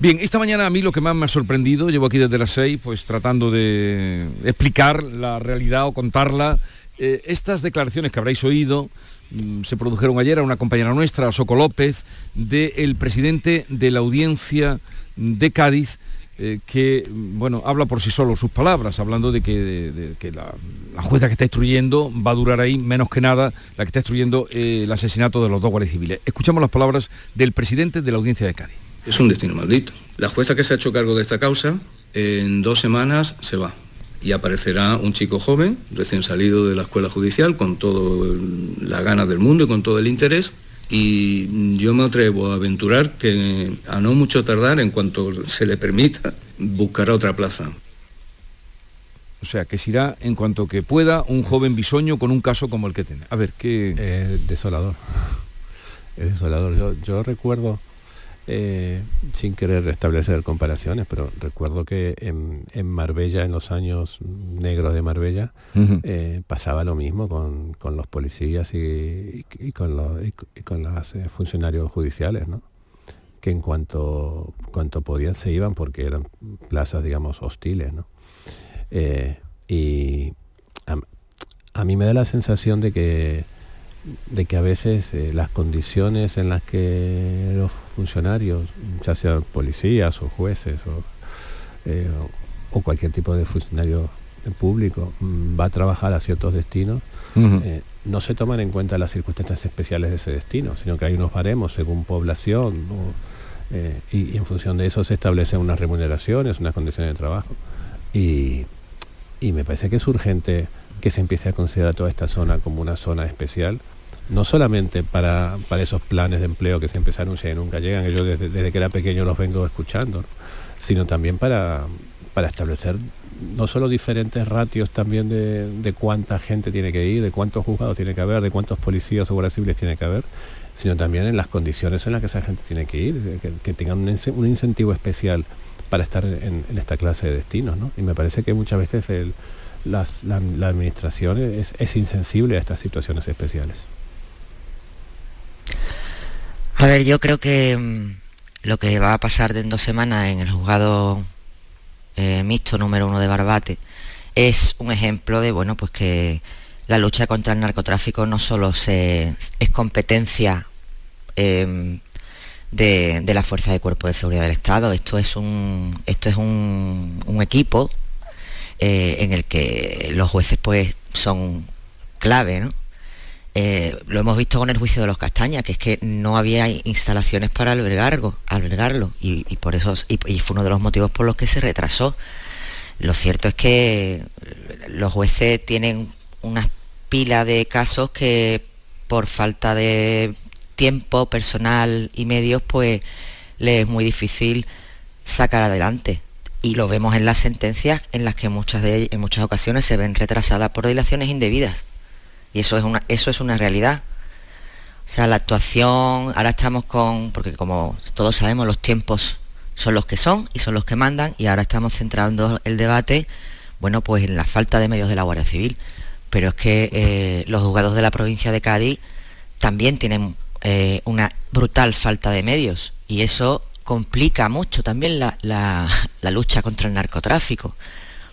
Bien, esta mañana a mí lo que más me ha sorprendido, llevo aquí desde las seis, pues tratando de explicar la realidad o contarla, eh, estas declaraciones que habréis oído, Mm, se produjeron ayer a una compañera nuestra, Soco López, del presidente de la audiencia de Cádiz, eh, que mm, bueno, habla por sí solo sus palabras, hablando de que, la, jueza que está instruyendo va a durar ahí menos que nada la que está instruyendo eh, el asesinato de los dos guardias civiles. Escuchamos las palabras del presidente de la audiencia de Cádiz. Es un destino maldito. La jueza que se ha hecho cargo de esta causa en dos semanas se va y aparecerá un chico joven, recién salido de la escuela judicial, con toda la ganas del mundo y con todo el interés. Y yo me atrevo a aventurar que a no mucho tardar, en cuanto se le permita, buscará otra plaza. O sea, que se irá en cuanto que pueda un joven bisoño con un caso como el que tiene. A ver, ¿qué...? desolador. Es desolador. Yo, yo recuerdo eh, sin querer establecer comparaciones, pero recuerdo que en, Marbella, en los años negros de Marbella, eh, pasaba lo mismo con, los policías y, con los con los eh, funcionarios judiciales, ¿no? que en cuanto, cuanto podían se iban porque eran plazas, digamos, hostiles. ¿no? y a mí me da la sensación de que de que a veces eh, las condiciones en las que los funcionarios, ya sean policías o jueces o, eh, cualquier tipo de funcionario público, mm, va a trabajar a ciertos destinos, eh, no se toman en cuenta las circunstancias especiales de ese destino, sino que hay unos baremos según población y, en función de eso se establecen unas remuneraciones, unas condiciones de trabajo. Y, y me parece que es urgente que se empiece a considerar toda esta zona como una zona especial, no solamente para, esos planes de empleo que siempre se anuncian y nunca llegan, que yo desde, que era pequeño los vengo escuchando, sino también para, para establecer no solo diferentes ratios también de, cuánta gente tiene que ir, de cuántos juzgados tiene que haber, de cuántos policías o guardias civiles tiene que haber, sino también en las condiciones en las que esa gente tiene que ir, que, tengan un, incentivo especial para estar en, esta clase de destinos. ¿no? Y me parece que muchas veces el, la, administración es, insensible a estas situaciones especiales. A ver, yo creo que mm, lo que va a pasar de en dos semanas en el juzgado eh, mixto número uno de Barbate es un ejemplo de, bueno, pues que la lucha contra el narcotráfico no solo es competencia em, de, la Fuerza de Cuerpo de Seguridad del Estado, esto es un, esto es un, un equipo eh, en el que los jueces pues son clave, ¿no? Eh, lo hemos visto con el juicio de los castañas, que es que no había instalaciones para albergarlo, y, por eso y, fue uno de los motivos por los que se retrasó. Lo cierto es que los jueces tienen una pila de casos que por falta de tiempo personal y medios, pues les es muy difícil sacar adelante y lo vemos en las sentencias en las que muchas en muchas ocasiones se ven retrasadas por dilaciones indebidas. Y eso es una, eso es una realidad. O sea, la actuación, ahora estamos con, porque como todos sabemos, los tiempos son los que son y son los que mandan, y ahora estamos centrando el debate, bueno, pues en la falta de medios de la Guardia Civil. Pero es que eh, los juzgados de la provincia de Cádiz también tienen eh, una brutal falta de medios, y eso complica mucho también la, lucha contra el narcotráfico,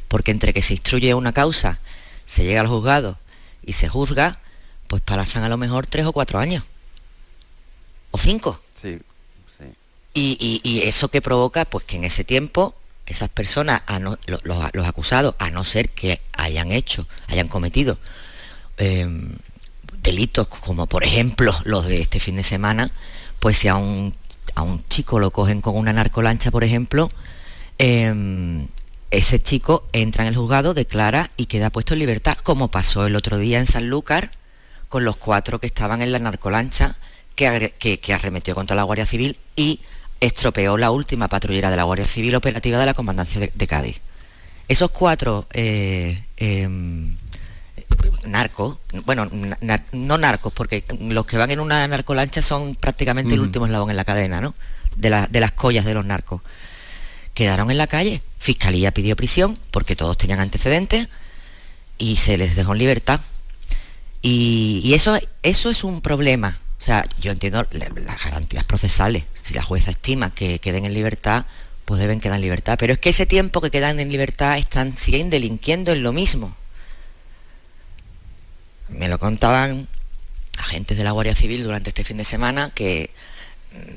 porque entre que se instruye una causa, se llega al juzgado y se juzga, pues pasan a lo mejor tres o cuatro años. O cinco. Sí, Y, eso que provoca, pues que en ese tiempo esas personas, los, acusados, a no ser que hayan hecho, hayan cometido em, delitos como por ejemplo los de este fin de semana, pues si un a un chico lo cogen con una narcolancha, por ejemplo, em, ese chico entra en el juzgado, declara y queda puesto en libertad, como pasó el otro día en Sanlúcar con los cuatro que estaban en la narcolancha que, que, arremetió contra la Guardia Civil y estropeó la última patrullera de la Guardia Civil operativa de la Comandancia de, Cádiz. Esos cuatro eh, em, narcos, bueno, no narcos, porque los que van en una narcolancha son prácticamente el último eslabón en la cadena, ¿no? De, de las collas de los narcos. Quedaron en la calle, Fiscalía pidió prisión porque todos tenían antecedentes y se les dejó en libertad. Y, eso, eso es un problema. O sea, yo entiendo las garantías procesales. Si la jueza estima que queden en libertad, pues deben quedar en libertad. Pero es que ese tiempo que quedan en libertad están, siguen delinquiendo en lo mismo. Me lo contaban agentes de la Guardia Civil durante este fin de semana que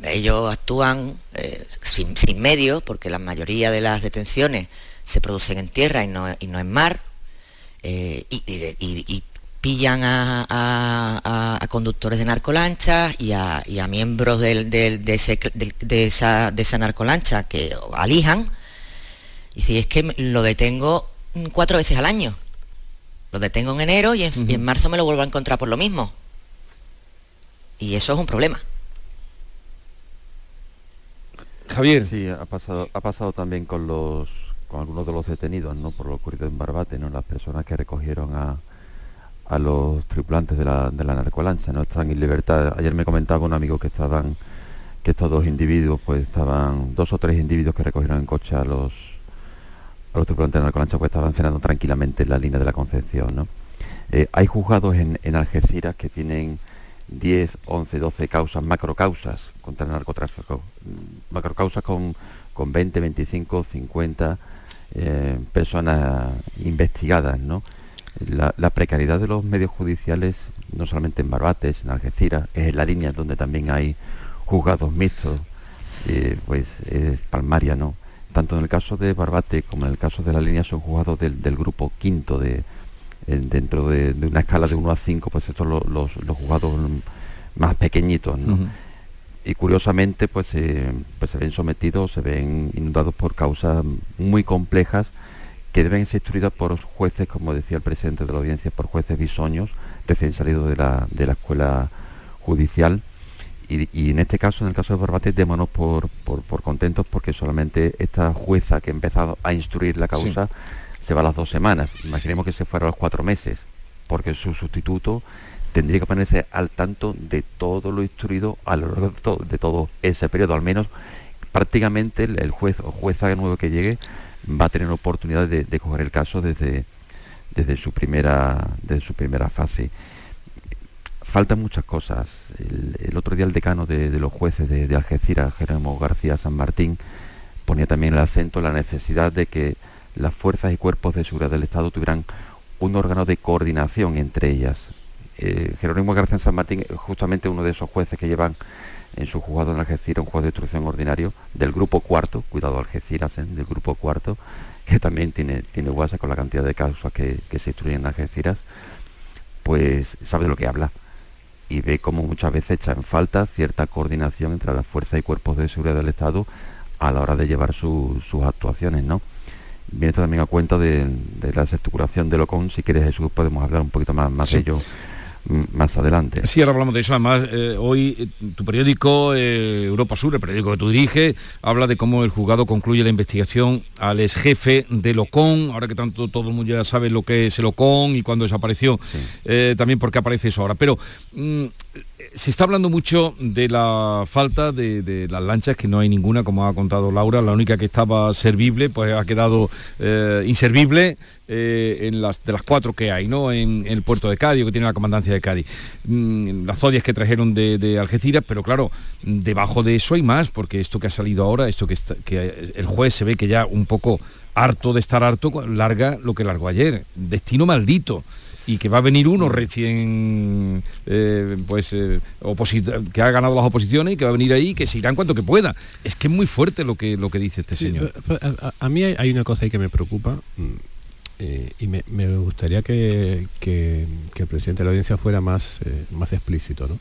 ellos actúan eh, sin, medios, porque la mayoría de las detenciones se producen en tierra y no, en mar, eh, y, pillan a, conductores de narcolanchas y a, miembros de, esa, de esa narcolancha que alijan, y si es que lo detengo cuatro veces al año. Lo detengo en enero y en, marzo me lo vuelvo a encontrar por lo mismo. Y eso es un problema. Javier. Sí, ha pasado, ha pasado también con los con algunos de los detenidos, ¿no? Por lo ocurrido en Barbate, ¿no? Las personas que recogieron a, a los tripulantes de la, de la narcolancha, ¿no? Están en libertad. Ayer me comentaba un amigo que estaban, que estos dos individuos, pues estaban, dos o tres individuos que recogieron en coche a los a los tripulantes de la narcolancha pues estaban cenando tranquilamente en la línea de la Concepción. ¿no? Eh, hay juzgados en, Algeciras que tienen 10, 11, 12 causas, macrocausas contra el narcotráfico, macrocausas con, con 20, 25, 50 personas investigadas. ¿no? La, precariedad de los medios judiciales, no solamente en Barbates, en Algeciras, es en la línea donde también hay juzgados mixtos, eh, pues es palmaria, ¿no? tanto en el caso de Barbate como en el caso de la línea son jugados del, grupo quinto de dentro de, una escala de 1 a 5 pues estos los, los, jugados más pequeñitos y curiosamente pues, eh, pues se ven sometidos se ven inundados por causas muy complejas que deben ser instruidas por jueces como decía el presidente de la audiencia por jueces bisoños recién salidos de la, de la escuela judicial. Y, en este caso, en el caso de Barbate, démonos por, por, contentos porque solamente esta jueza que ha empezado a instruir la causa se va a las dos semanas. Imaginemos que se fuera a los cuatro meses, porque su sustituto tendría que ponerse al tanto de todo lo instruido a lo largo de todo, ese periodo. Al menos prácticamente el, juez o jueza nuevo que llegue va a tener la oportunidad de, de coger el caso desde, desde, su, primera, desde su primera fase faltan muchas cosas. El, otro día el decano de, los jueces de, Algeciras, Jerónimo García San Martín, ponía también el acento en la necesidad de que las fuerzas y cuerpos de seguridad del Estado tuvieran un órgano de coordinación entre ellas. Eh, Jerónimo García San Martín justamente uno de esos jueces que llevan en su juzgado en Algeciras, un juez de instrucción ordinario del grupo cuarto, cuidado Algeciras, ¿eh? del grupo cuarto, que también tiene, tiene guasa con la cantidad de causas que, que se instruyen en Algeciras, pues sabe de lo que habla y ve cómo muchas veces echa en falta cierta coordinación entre las fuerzas y cuerpos de seguridad del Estado a la hora de llevar sus actuaciones, ¿no? Viene también a cuenta de, la estructuración de Locón, si quieres Jesús podemos hablar un poquito más, más de ello más adelante. Sí, ahora hablamos de eso. Además, eh, hoy eh, tu periódico, eh, Europa Sur, el periódico que tú diriges, habla de cómo el juzgado concluye la investigación al ex jefe de Locón, ahora que tanto todo el mundo ya sabe lo que es el Locón y cuándo desapareció, también por qué aparece eso ahora. Pero mm, se está hablando mucho de la falta de, las lanchas, que no hay ninguna, como ha contado Laura, la única que estaba servible, pues ha quedado eh, inservible eh, en las, de las cuatro que hay, ¿no? En, el puerto de Cádiz, que tiene la comandancia de Cádiz. Mm, las zodias que trajeron de, Algeciras, pero claro, debajo de eso hay más, porque esto que ha salido ahora, esto que, que el juez se ve que ya un poco harto de estar harto, larga lo que largó ayer. Destino maldito y que va a venir uno recién eh, pues eh, que ha ganado las oposiciones y que va a venir ahí que se irá en cuanto que pueda es que es muy fuerte lo que lo que dice este señor a, mí hay una cosa ahí que me preocupa mm, eh, y me, gustaría que, el presidente de la audiencia fuera más más explícito ¿no?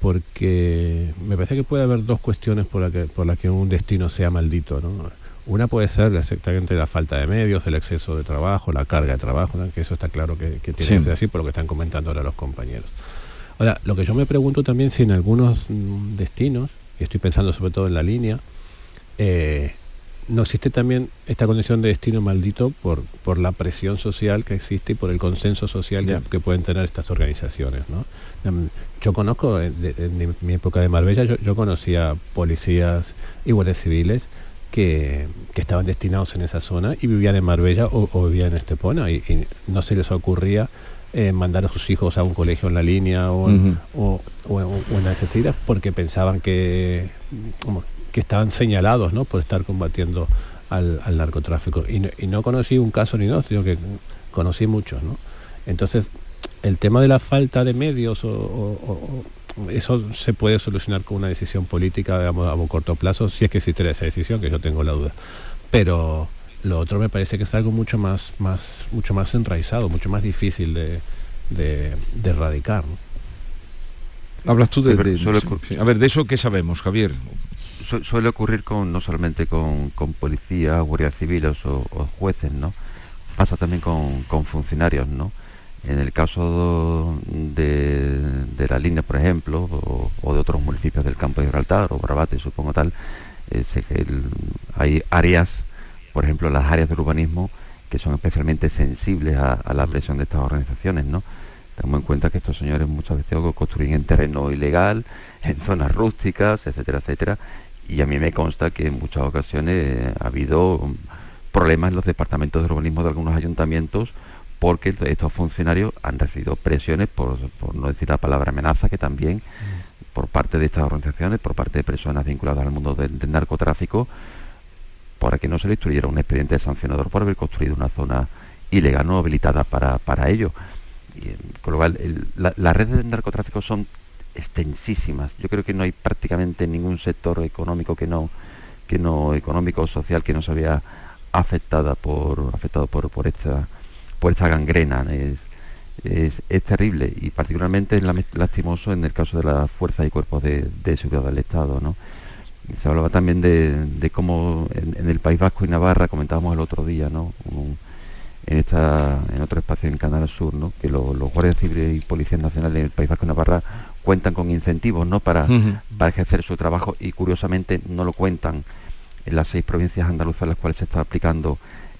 porque me parece que puede haber dos cuestiones por las que por la que un destino sea maldito ¿no? Una puede ser exactamente la falta de medios, el exceso de trabajo, la carga de trabajo, que eso está claro que, tiene que ser así por lo que están comentando ahora los compañeros. Ahora, lo que yo me pregunto también si en algunos mm, destinos, y estoy pensando sobre todo en la línea, eh, no existe también esta condición de destino maldito por, por la presión social que existe y por el consenso social que, pueden tener estas organizaciones. Em, yo conozco, en, mi época de Marbella, yo, conocía policías y guardias civiles que, estaban destinados en esa zona y vivían en Marbella o, vivían en Estepona y, no se les ocurría eh, mandar a sus hijos a un colegio en la línea o, o, en Algeciras porque pensaban que, que estaban señalados ¿no? por estar combatiendo al, narcotráfico. Y no, conocí un caso ni dos, sino que conocí muchos. ¿no? Entonces, el tema de la falta de medios o, eso se puede solucionar con una decisión política digamos, a un corto plazo, si es que existe esa decisión, que yo tengo la duda. Pero lo otro me parece que es algo mucho más, más, mucho más enraizado, mucho más difícil de, de, erradicar. Hablas tú de, a ver, de eso qué sabemos, Javier suele ocurrir con no solamente con, con policías, guardias civiles o, jueces, ¿no? Pasa también con, funcionarios, ¿no? En el caso de, la línea, por ejemplo, o, de otros municipios del campo de Gibraltar o Bravate, supongo tal, eh, hay áreas, por ejemplo, las áreas de urbanismo que son especialmente sensibles a, la presión de estas organizaciones, ¿no? Tenemos en cuenta que estos señores muchas veces construyen en terreno ilegal, en zonas rústicas, etcétera, etcétera, y a mí me consta que en muchas ocasiones ha habido problemas en los departamentos de urbanismo de algunos ayuntamientos porque estos funcionarios han recibido presiones, por, no decir la palabra amenaza, que también mm. por parte de estas organizaciones, por parte de personas vinculadas al mundo del, narcotráfico, para que no se le instruyera un expediente sancionador por haber construido una zona ilegal no habilitada para, para ello. Y, con lo cual, las redes de narcotráfico son extensísimas. Yo creo que no hay prácticamente ningún sector económico que no, que no económico o social que no se vea afectada por, afectado por, por esta por esta gangrena. Es, es, terrible y particularmente es lastimoso en el caso de las fuerzas y cuerpos de, seguridad del Estado. Se hablaba también de, cómo en, el País Vasco y Navarra, comentábamos el otro día, ¿no? en, esta, en otro espacio en Canal Sur, ¿no? que los guardias civiles y policías nacionales en el País Vasco y Navarra cuentan con incentivos ¿no? para, para ejercer su trabajo y curiosamente no lo cuentan en las seis provincias andaluzas en las cuales se está aplicando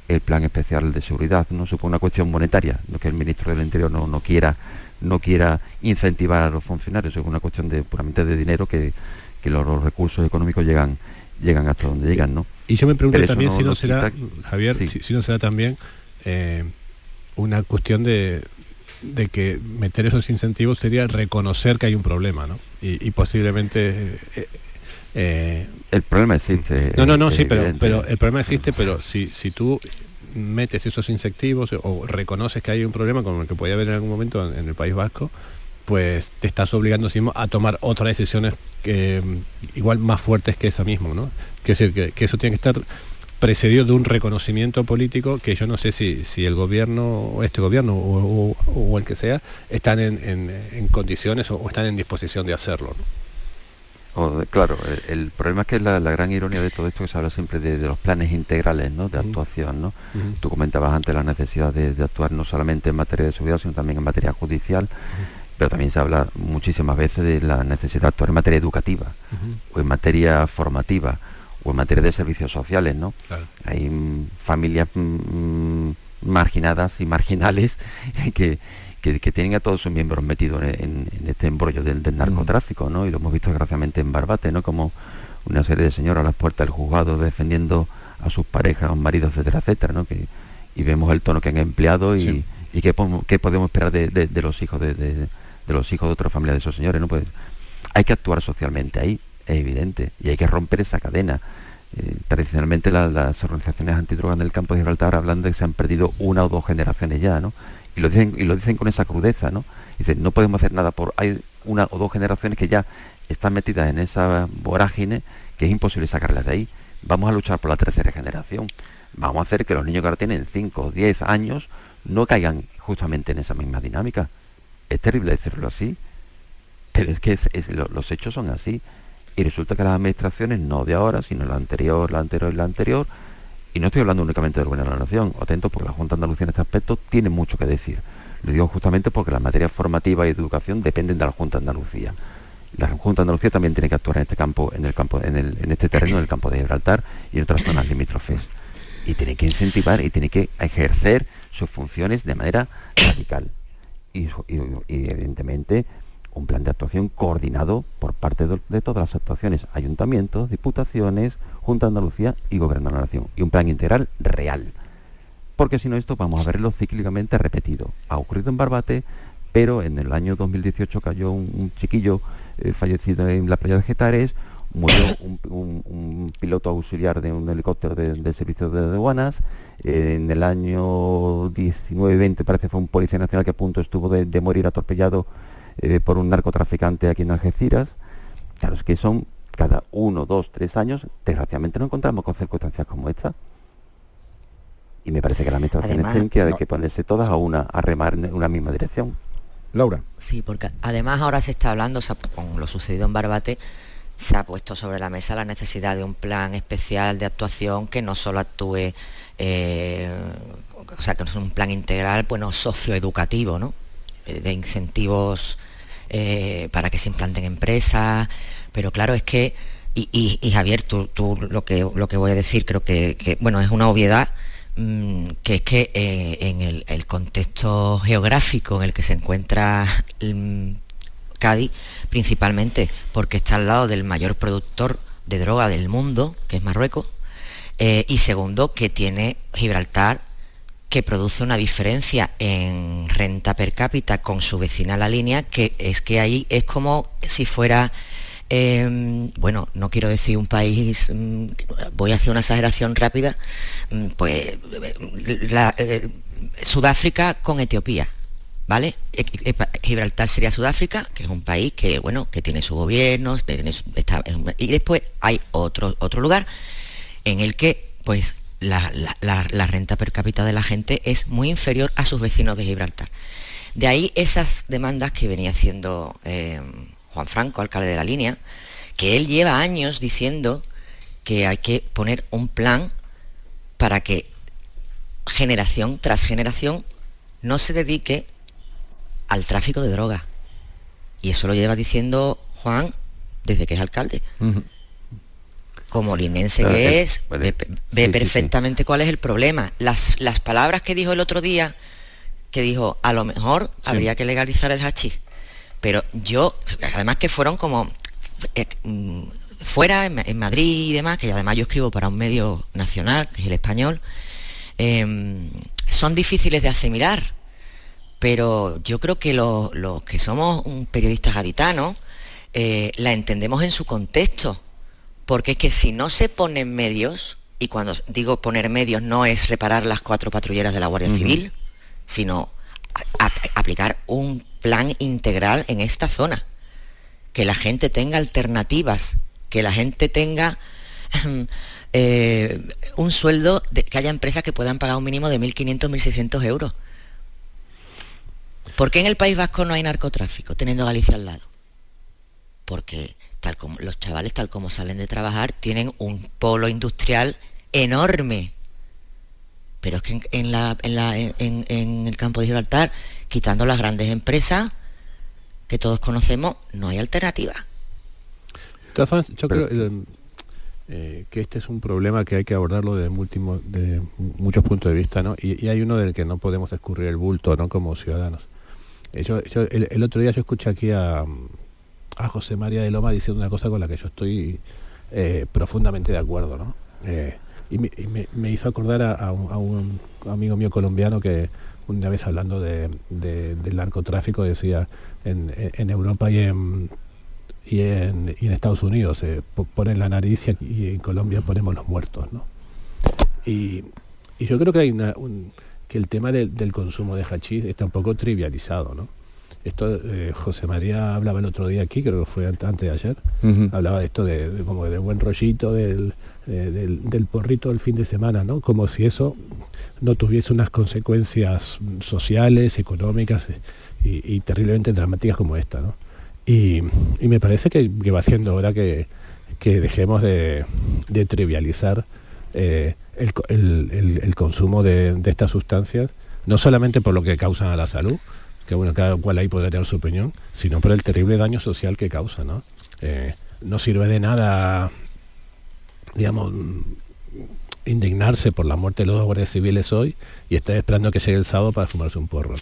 el plan especial de seguridad. No supone una cuestión monetaria, no que el ministro del Interior no, no quiera no quiera incentivar a los funcionarios, es una cuestión de puramente de dinero que, los, recursos económicos llegan llegan hasta donde llegan, ¿no? Y yo me pregunto también si no será, Javier, si, no será también eh, una cuestión de, de que meter esos incentivos sería reconocer que hay un problema, ¿no? Y, posiblemente... Eh, eh, el problema existe. No, no, no, sí, pero, pero el problema existe, pero si, si tú metes esos incentivos o reconoces que hay un problema como el que podía haber en algún momento en, el País Vasco, pues te estás obligando a tomar otras decisiones que igual más fuertes que esa misma, ¿no? Quiero decir que, que eso tiene que estar precedido de un reconocimiento político que yo no sé si, si el gobierno, este gobierno o, el que sea, están en, condiciones o, están en disposición de hacerlo. claro, el, problema es que la, la, gran ironía de todo esto que se habla siempre de, los planes integrales ¿no? de actuación. ¿no? Tú comentabas antes la necesidad de, actuar no solamente en materia de seguridad, sino también en materia judicial. pero también se habla muchísimas veces de la necesidad de actuar en materia educativa o en materia formativa o en materia de servicios sociales, ¿no? Hay mm, familias mm, mm, marginadas y marginales que, que, tienen a todos sus miembros metidos en, este embrollo del, narcotráfico, ¿no? Y lo hemos visto desgraciadamente en Barbate, ¿no? Como una serie de señoras a las puertas del juzgado defendiendo a sus parejas, a sus maridos, etcétera, etcétera, ¿no? Que, y vemos el tono que han empleado y, y qué, podemos esperar de, los hijos de, de, los hijos de otra familia de esos señores, ¿no? Pues hay que actuar socialmente ahí es evidente, y hay que romper esa cadena. Eh, tradicionalmente las organizaciones antidrogas en el campo de Gibraltar hablan de que se han perdido una o dos generaciones ya, ¿no? Y lo dicen, y lo dicen con esa crudeza, ¿no? Dicen, no podemos hacer nada por... Hay una o dos generaciones que ya están metidas en esa vorágine que es imposible sacarlas de ahí. Vamos a luchar por la tercera generación. Vamos a hacer que los niños que ahora tienen 5 o 10 años no caigan justamente en esa misma dinámica. Es terrible decirlo así, pero es que los hechos son así y resulta que las administraciones, no de ahora, sino la anterior, la anterior y la anterior, Y no estoy hablando únicamente del gobierno de la nación, atento porque la Junta de Andalucía en este aspecto tiene mucho que decir. Lo digo justamente porque las materias formativas y educación dependen de la Junta de Andalucía. La Junta de Andalucía también tiene que actuar en este campo, en el campo, en, el, en este terreno, en el campo de Gibraltar y en otras zonas limítrofes. Y tiene que incentivar y tiene que ejercer sus funciones de manera radical. Y, evidentemente un plan de actuación coordinado por parte de, de todas las actuaciones, ayuntamientos, diputaciones, Junta de Andalucía y Gobierno de la Nación. Y un plan integral real. Porque si no esto vamos a verlo cíclicamente repetido. Ha ocurrido en Barbate, pero en el año 2018 cayó un, chiquillo eh, fallecido en la playa de Getares, murió un, piloto auxiliar de un helicóptero de- del servicio de aduanas, en el año 19-20 parece fue un policía nacional que a punto estuvo de, de morir atropellado eh, por un narcotraficante aquí en Algeciras. Claro, es que son cada uno, dos, tres años, desgraciadamente nos encontramos con circunstancias como esta. Y me parece que las administraciones Además, tienen que, hay no. que ponerse todas a una, a remar en una misma dirección. Laura. Sí, porque además ahora se está hablando, o sea, con lo sucedido en Barbate, se ha puesto sobre la mesa la necesidad de un plan especial de actuación que no solo actúe, eh, o sea, que no es un plan integral, bueno, socioeducativo, ¿no? Eh, De incentivos eh, para que se implanten empresas, pero claro, es que, y, y- Javier, tú, tú lo, que, lo que voy a decir creo que, bueno, es una obviedad, mm, que es que eh, en el, el contexto geográfico en el que se encuentra mm, Cádiz, principalmente porque está al lado del mayor productor de droga del mundo, que es Marruecos, eh, y segundo, que tiene Gibraltar, que produce una diferencia en renta per cápita con su vecina la línea, que es que ahí es como si fuera, eh, bueno, no quiero decir un país, mm, voy a hacer una exageración rápida, mm, pues eh, Sudáfrica con Etiopía. ¿Vale? E- e- Gibraltar sería Sudáfrica, que es un país que, bueno, que tiene su gobierno, y después hay otro, otro lugar en el que, pues, la, la- la- renta per cápita de la gente es muy inferior a sus vecinos de Gibraltar. De ahí esas demandas que venía haciendo eh, Juan Franco, alcalde de la línea, que él lleva años diciendo que hay que poner un plan para que generación tras generación no se dedique al tráfico de drogas. Y eso lo lleva diciendo Juan desde que es alcalde. Como linense Claro, que eh, es, vale. ve, ve Sí, sí, perfectamente cuál es el problema. Las, las palabras que dijo el otro día, que dijo, a lo mejor habría que legalizar el hachís. Pero yo, además que fueron como eh, mm, fuera, en, en Madrid y demás, que además yo escribo para un medio nacional, que es el español, em, son difíciles de asimilar. Pero yo creo que lo- los que somos un periodistas gaditanos eh, la entendemos en su contexto. Porque es que si no se ponen medios, y cuando digo poner medios no es reparar las cuatro patrulleras de la Guardia. Civil, sino aplicar un plan integral en esta zona. Que la gente tenga alternativas, que la gente tenga eh, un sueldo, de- que haya empresas que puedan pagar un mínimo de 1.500, 1.600 euros. ¿Por qué en el País Vasco no hay narcotráfico, teniendo Galicia al lado? Porque tal como los chavales, tal como salen de trabajar, tienen un polo industrial enorme. Pero es que en, en la- en la- en- en- en el campo de Gibraltar, quitando las grandes empresas que todos conocemos, no hay alternativa. Yo creo eh, eh, que este es un problema que hay que abordarlo de, múltimo- de muchos puntos de vista, ¿no? Y, y hay uno del que no podemos escurrir el bulto, ¿no? Como ciudadanos. Eh, yo- yo- el, el otro día yo escuché aquí a, a José María de Loma diciendo una cosa con la que yo estoy eh, profundamente de acuerdo, ¿no? Eh, y me, hizo acordar a, un, amigo mío colombiano que una vez hablando de, de- del narcotráfico decía en, en- Europa y en, y en, Estados Unidos eh, po- ponen la nariz y, en Colombia ponemos los muertos, ¿no? Y, yo creo que hay una, un- que el tema del consumo de hachís está un poco trivializado, ¿no? Esto eh, José María hablaba el otro día aquí, creo que fue ant- antes de ayer, hablaba de esto de, de como de buen rollito del, eh, del, del porrito el fin de semana, ¿no? Como si eso no tuviese unas consecuencias sociales, económicas eh, y, y terriblemente dramáticas como esta, ¿no? Y, y me parece que, que va siendo hora que, que dejemos de, de trivializar eh, el, consumo de, estas sustancias, no solamente por lo que causan a la salud, que bueno, cada cual ahí podrá tener su opinión, sino por el terrible daño social que causa, ¿no? Eh, no sirve de nada, digamos, indignarse por la muerte de los guardias civiles hoy y estar esperando que llegue el sábado para fumarse un porro.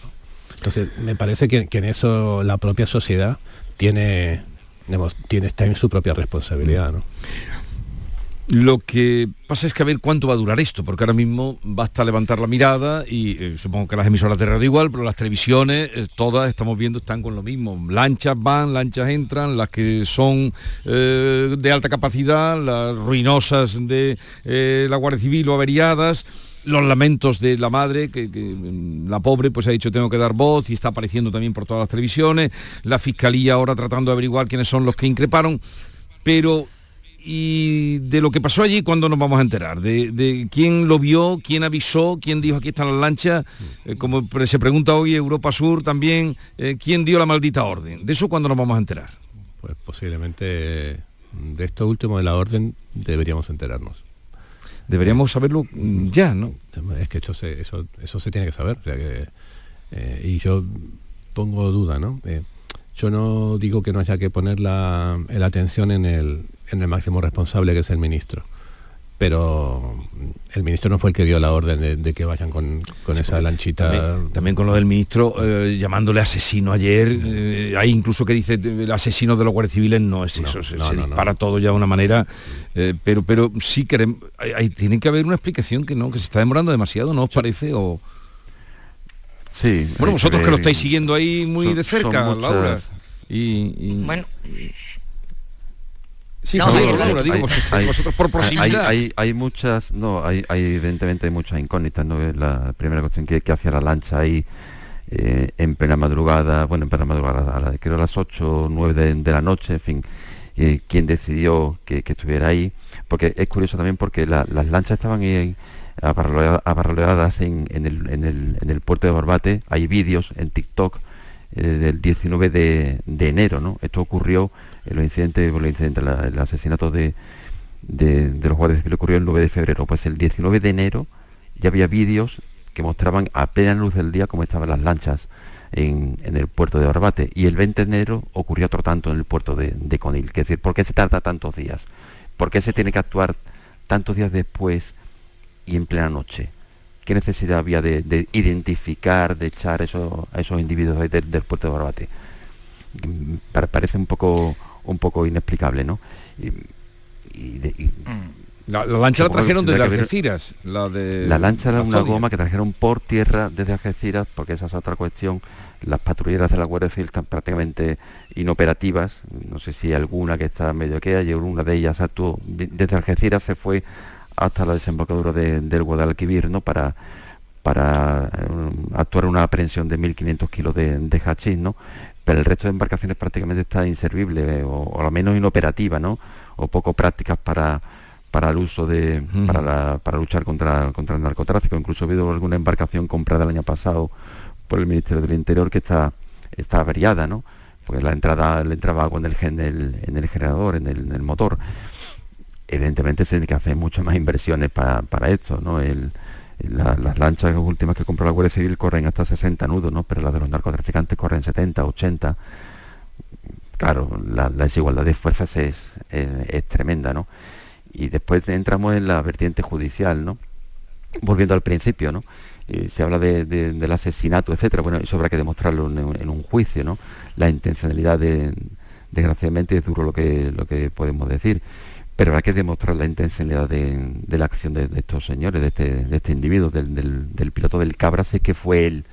Entonces, me parece que, en eso la propia sociedad tiene, digamos, tiene, está en su propia responsabilidad. ¿no? Lo que pasa es que a ver cuánto va a durar esto, porque ahora mismo basta levantar la mirada y eh, supongo que las emisoras de radio igual, pero las televisiones, eh, todas estamos viendo, están con lo mismo. Lanchas van, lanchas entran, las que son eh, de alta capacidad, las ruinosas de la Guardia Civil o averiadas los lamentos de la madre, que, mm, la pobre pues ha dicho tengo que dar voz y está apareciendo también por todas las televisiones, la fiscalía ahora tratando de averiguar quiénes son los que increparon, pero y de lo que pasó allí, ¿cuándo nos vamos a enterar? De, quién lo vio, quién avisó, quién dijo aquí están las lanchas, eh, como se pregunta hoy Europa Sur también, eh, quién dio la maldita orden. ¿De eso cuándo nos vamos a enterar? Pues posiblemente de esto último de la orden deberíamos enterarnos. Deberíamos saberlo ya, ¿no? Es que eso se, eso, eso se tiene que saber. Eh, y yo pongo duda, ¿no? yo no digo que no haya que poner la atención en el, en el máximo responsable que es el ministro. Pero el ministro no fue el que dio la orden de, que vayan con, esa lanchita. También, con lo del ministro eh, llamándole asesino ayer. Eh, hay incluso que dice el asesino de los guardias civiles no es eso, se, dispara todo ya de una manera. Eh, pero, pero sí queremos, hay, tiene que haber una explicación que no, que se está demorando demasiado, ¿no os parece? O... Sí. Bueno, vosotros que, lo estáis siguiendo ahí muy de cerca, Laura. Y, Bueno, Sí, hay, vosotros por proximidad. Hay, muchas, no, hay, evidentemente muchas incógnitas, ¿no? La primera cuestión que, que hacía la lancha ahí eh, en plena madrugada, bueno, en plena madrugada, a la, creo a las 8 o 9 de, la noche, en fin, eh, quién decidió que, estuviera ahí, porque es curioso también porque las lanchas estaban ahí abarroleadas en, en, el, en, el, en el puerto de Barbate, hay vídeos en TikTok eh, del 19 de, enero, ¿no? Esto ocurrió el incidente, el, incidente el asesinato de, de, los guardias civiles ocurrió el 9 de febrero. Pues el 19 de enero ya había vídeos que mostraban a plena luz del día cómo estaban las lanchas en, el puerto de Barbate. Y el 20 de enero ocurrió otro tanto en el puerto de, Conil. Que es decir, ¿por qué se tarda tantos días? ¿Por qué se tiene que actuar tantos días después y en plena noche? ¿Qué necesidad había de, identificar, de echar eso, a esos individuos del puerto de Barbate? Parece un poco un poco inexplicable, ¿no? Y, mm. la, lancha la trajeron desde Algeciras, la de... La lancha era una goma que trajeron por tierra desde Algeciras, porque esa es otra cuestión. Las patrulleras de la Guardia Civil están prácticamente inoperativas. No sé si alguna que está medio que hay, una de ellas actuó desde Algeciras, se fue hasta la desembocadura del Guadalquivir, ¿no? Para para eh, actuar una aprehensión de 1.500 kilos de, de hachís, ¿no? pero el resto de embarcaciones prácticamente está inservible o, al menos inoperativa, ¿no? O poco prácticas para, para el uso de, para, para, luchar contra, contra el narcotráfico. Incluso ha habido alguna embarcación comprada el año pasado por el Ministerio del Interior que está, está averiada, ¿no? Porque la entrada le entraba agua en el, en el, en el generador, en el, motor. Evidentemente se tiene que hacer muchas más inversiones para, para esto, ¿no? El, las lanchas últimas que compró la Guardia Civil corren hasta 60 nudos, ¿no? Pero las de los narcotraficantes corren 70, 80. Claro, la, desigualdad de fuerzas es, es, tremenda, ¿no? Y después entramos en la vertiente judicial, ¿no? Volviendo al principio, ¿no? se habla de, del asesinato, etcétera. Bueno, eso habrá que demostrarlo en, un juicio, ¿no? La intencionalidad, de, desgraciadamente, es duro lo que, lo que podemos decir pero hay que demostrar la intencionalidad de, la acción de, estos señores, de este, este individuo, del, piloto del Cabra, sé que fue él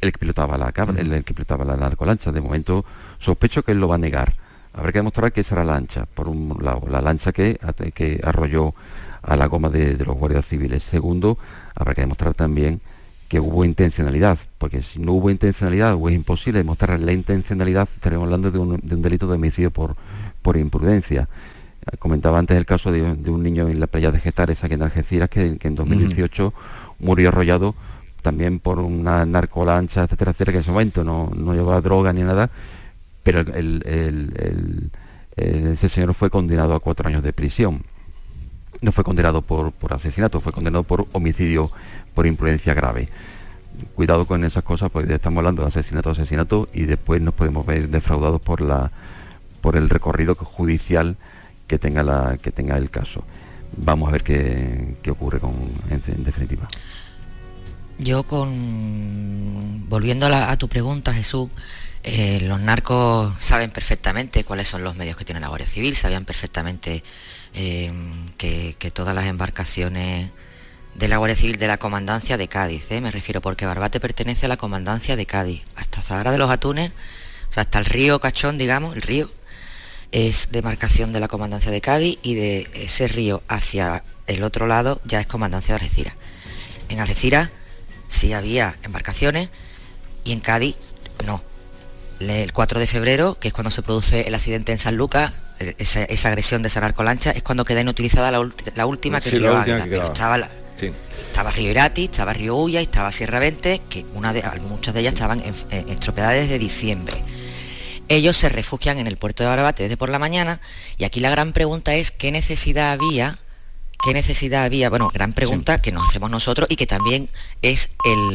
el que pilotaba la cabra, el, que pilotaba la narcolancha. De momento sospecho que él lo va a negar. Habrá que demostrar que esa era la lancha, por un lado, la lancha que, que arrolló a la goma de, los guardias civiles. Segundo, habrá que demostrar también que hubo intencionalidad, porque si no hubo intencionalidad o es imposible demostrar la intencionalidad, estaremos hablando de un, delito de homicidio por, por imprudencia. Comentaba antes el caso de, un niño en la playa de Getares, aquí en Algeciras, que, en 2018 murió arrollado también por una narcolancha, etcétera, etcétera, que en ese momento no, llevaba droga ni nada, pero ese señor fue condenado a cuatro años de prisión. no fue condenado por, por asesinato, fue condenado por homicidio por imprudencia grave. Cuidado con esas cosas, porque estamos hablando de asesinato, asesinato, y después nos podemos ver defraudados por la por el recorrido judicial que tenga la que tenga el caso. Vamos a ver qué, qué ocurre con, en, definitiva. Yo con volviendo a, tu pregunta, Jesús, eh, los narcos saben perfectamente cuáles son los medios que tiene la Guardia Civil, sabían perfectamente eh, que, todas las embarcaciones de la Guardia Civil de la Comandancia de Cádiz, eh, me refiero porque Barbate pertenece a la Comandancia de Cádiz, hasta Zahara de los Atunes, o sea, hasta el río Cachón, digamos, el río, es demarcación de la Comandancia de Cádiz y de ese río hacia el otro lado ya es Comandancia de Algeciras. En Algeciras sí había embarcaciones y en Cádiz no. El 4 de febrero, que es cuando se produce el accidente en San Lucas, eh, esa, agresión de esa narcolancha, es cuando queda inutilizada la, última que, Río estaba, estaba Río Irati, estaba Río Ulla y estaba Sierra Vente, que una de, muchas de ellas estaban estropeadas desde diciembre. Ellos se refugian en el puerto de Barbate desde por la mañana y aquí la gran pregunta es qué necesidad había, qué necesidad había, bueno, gran pregunta que nos hacemos nosotros y que también es el,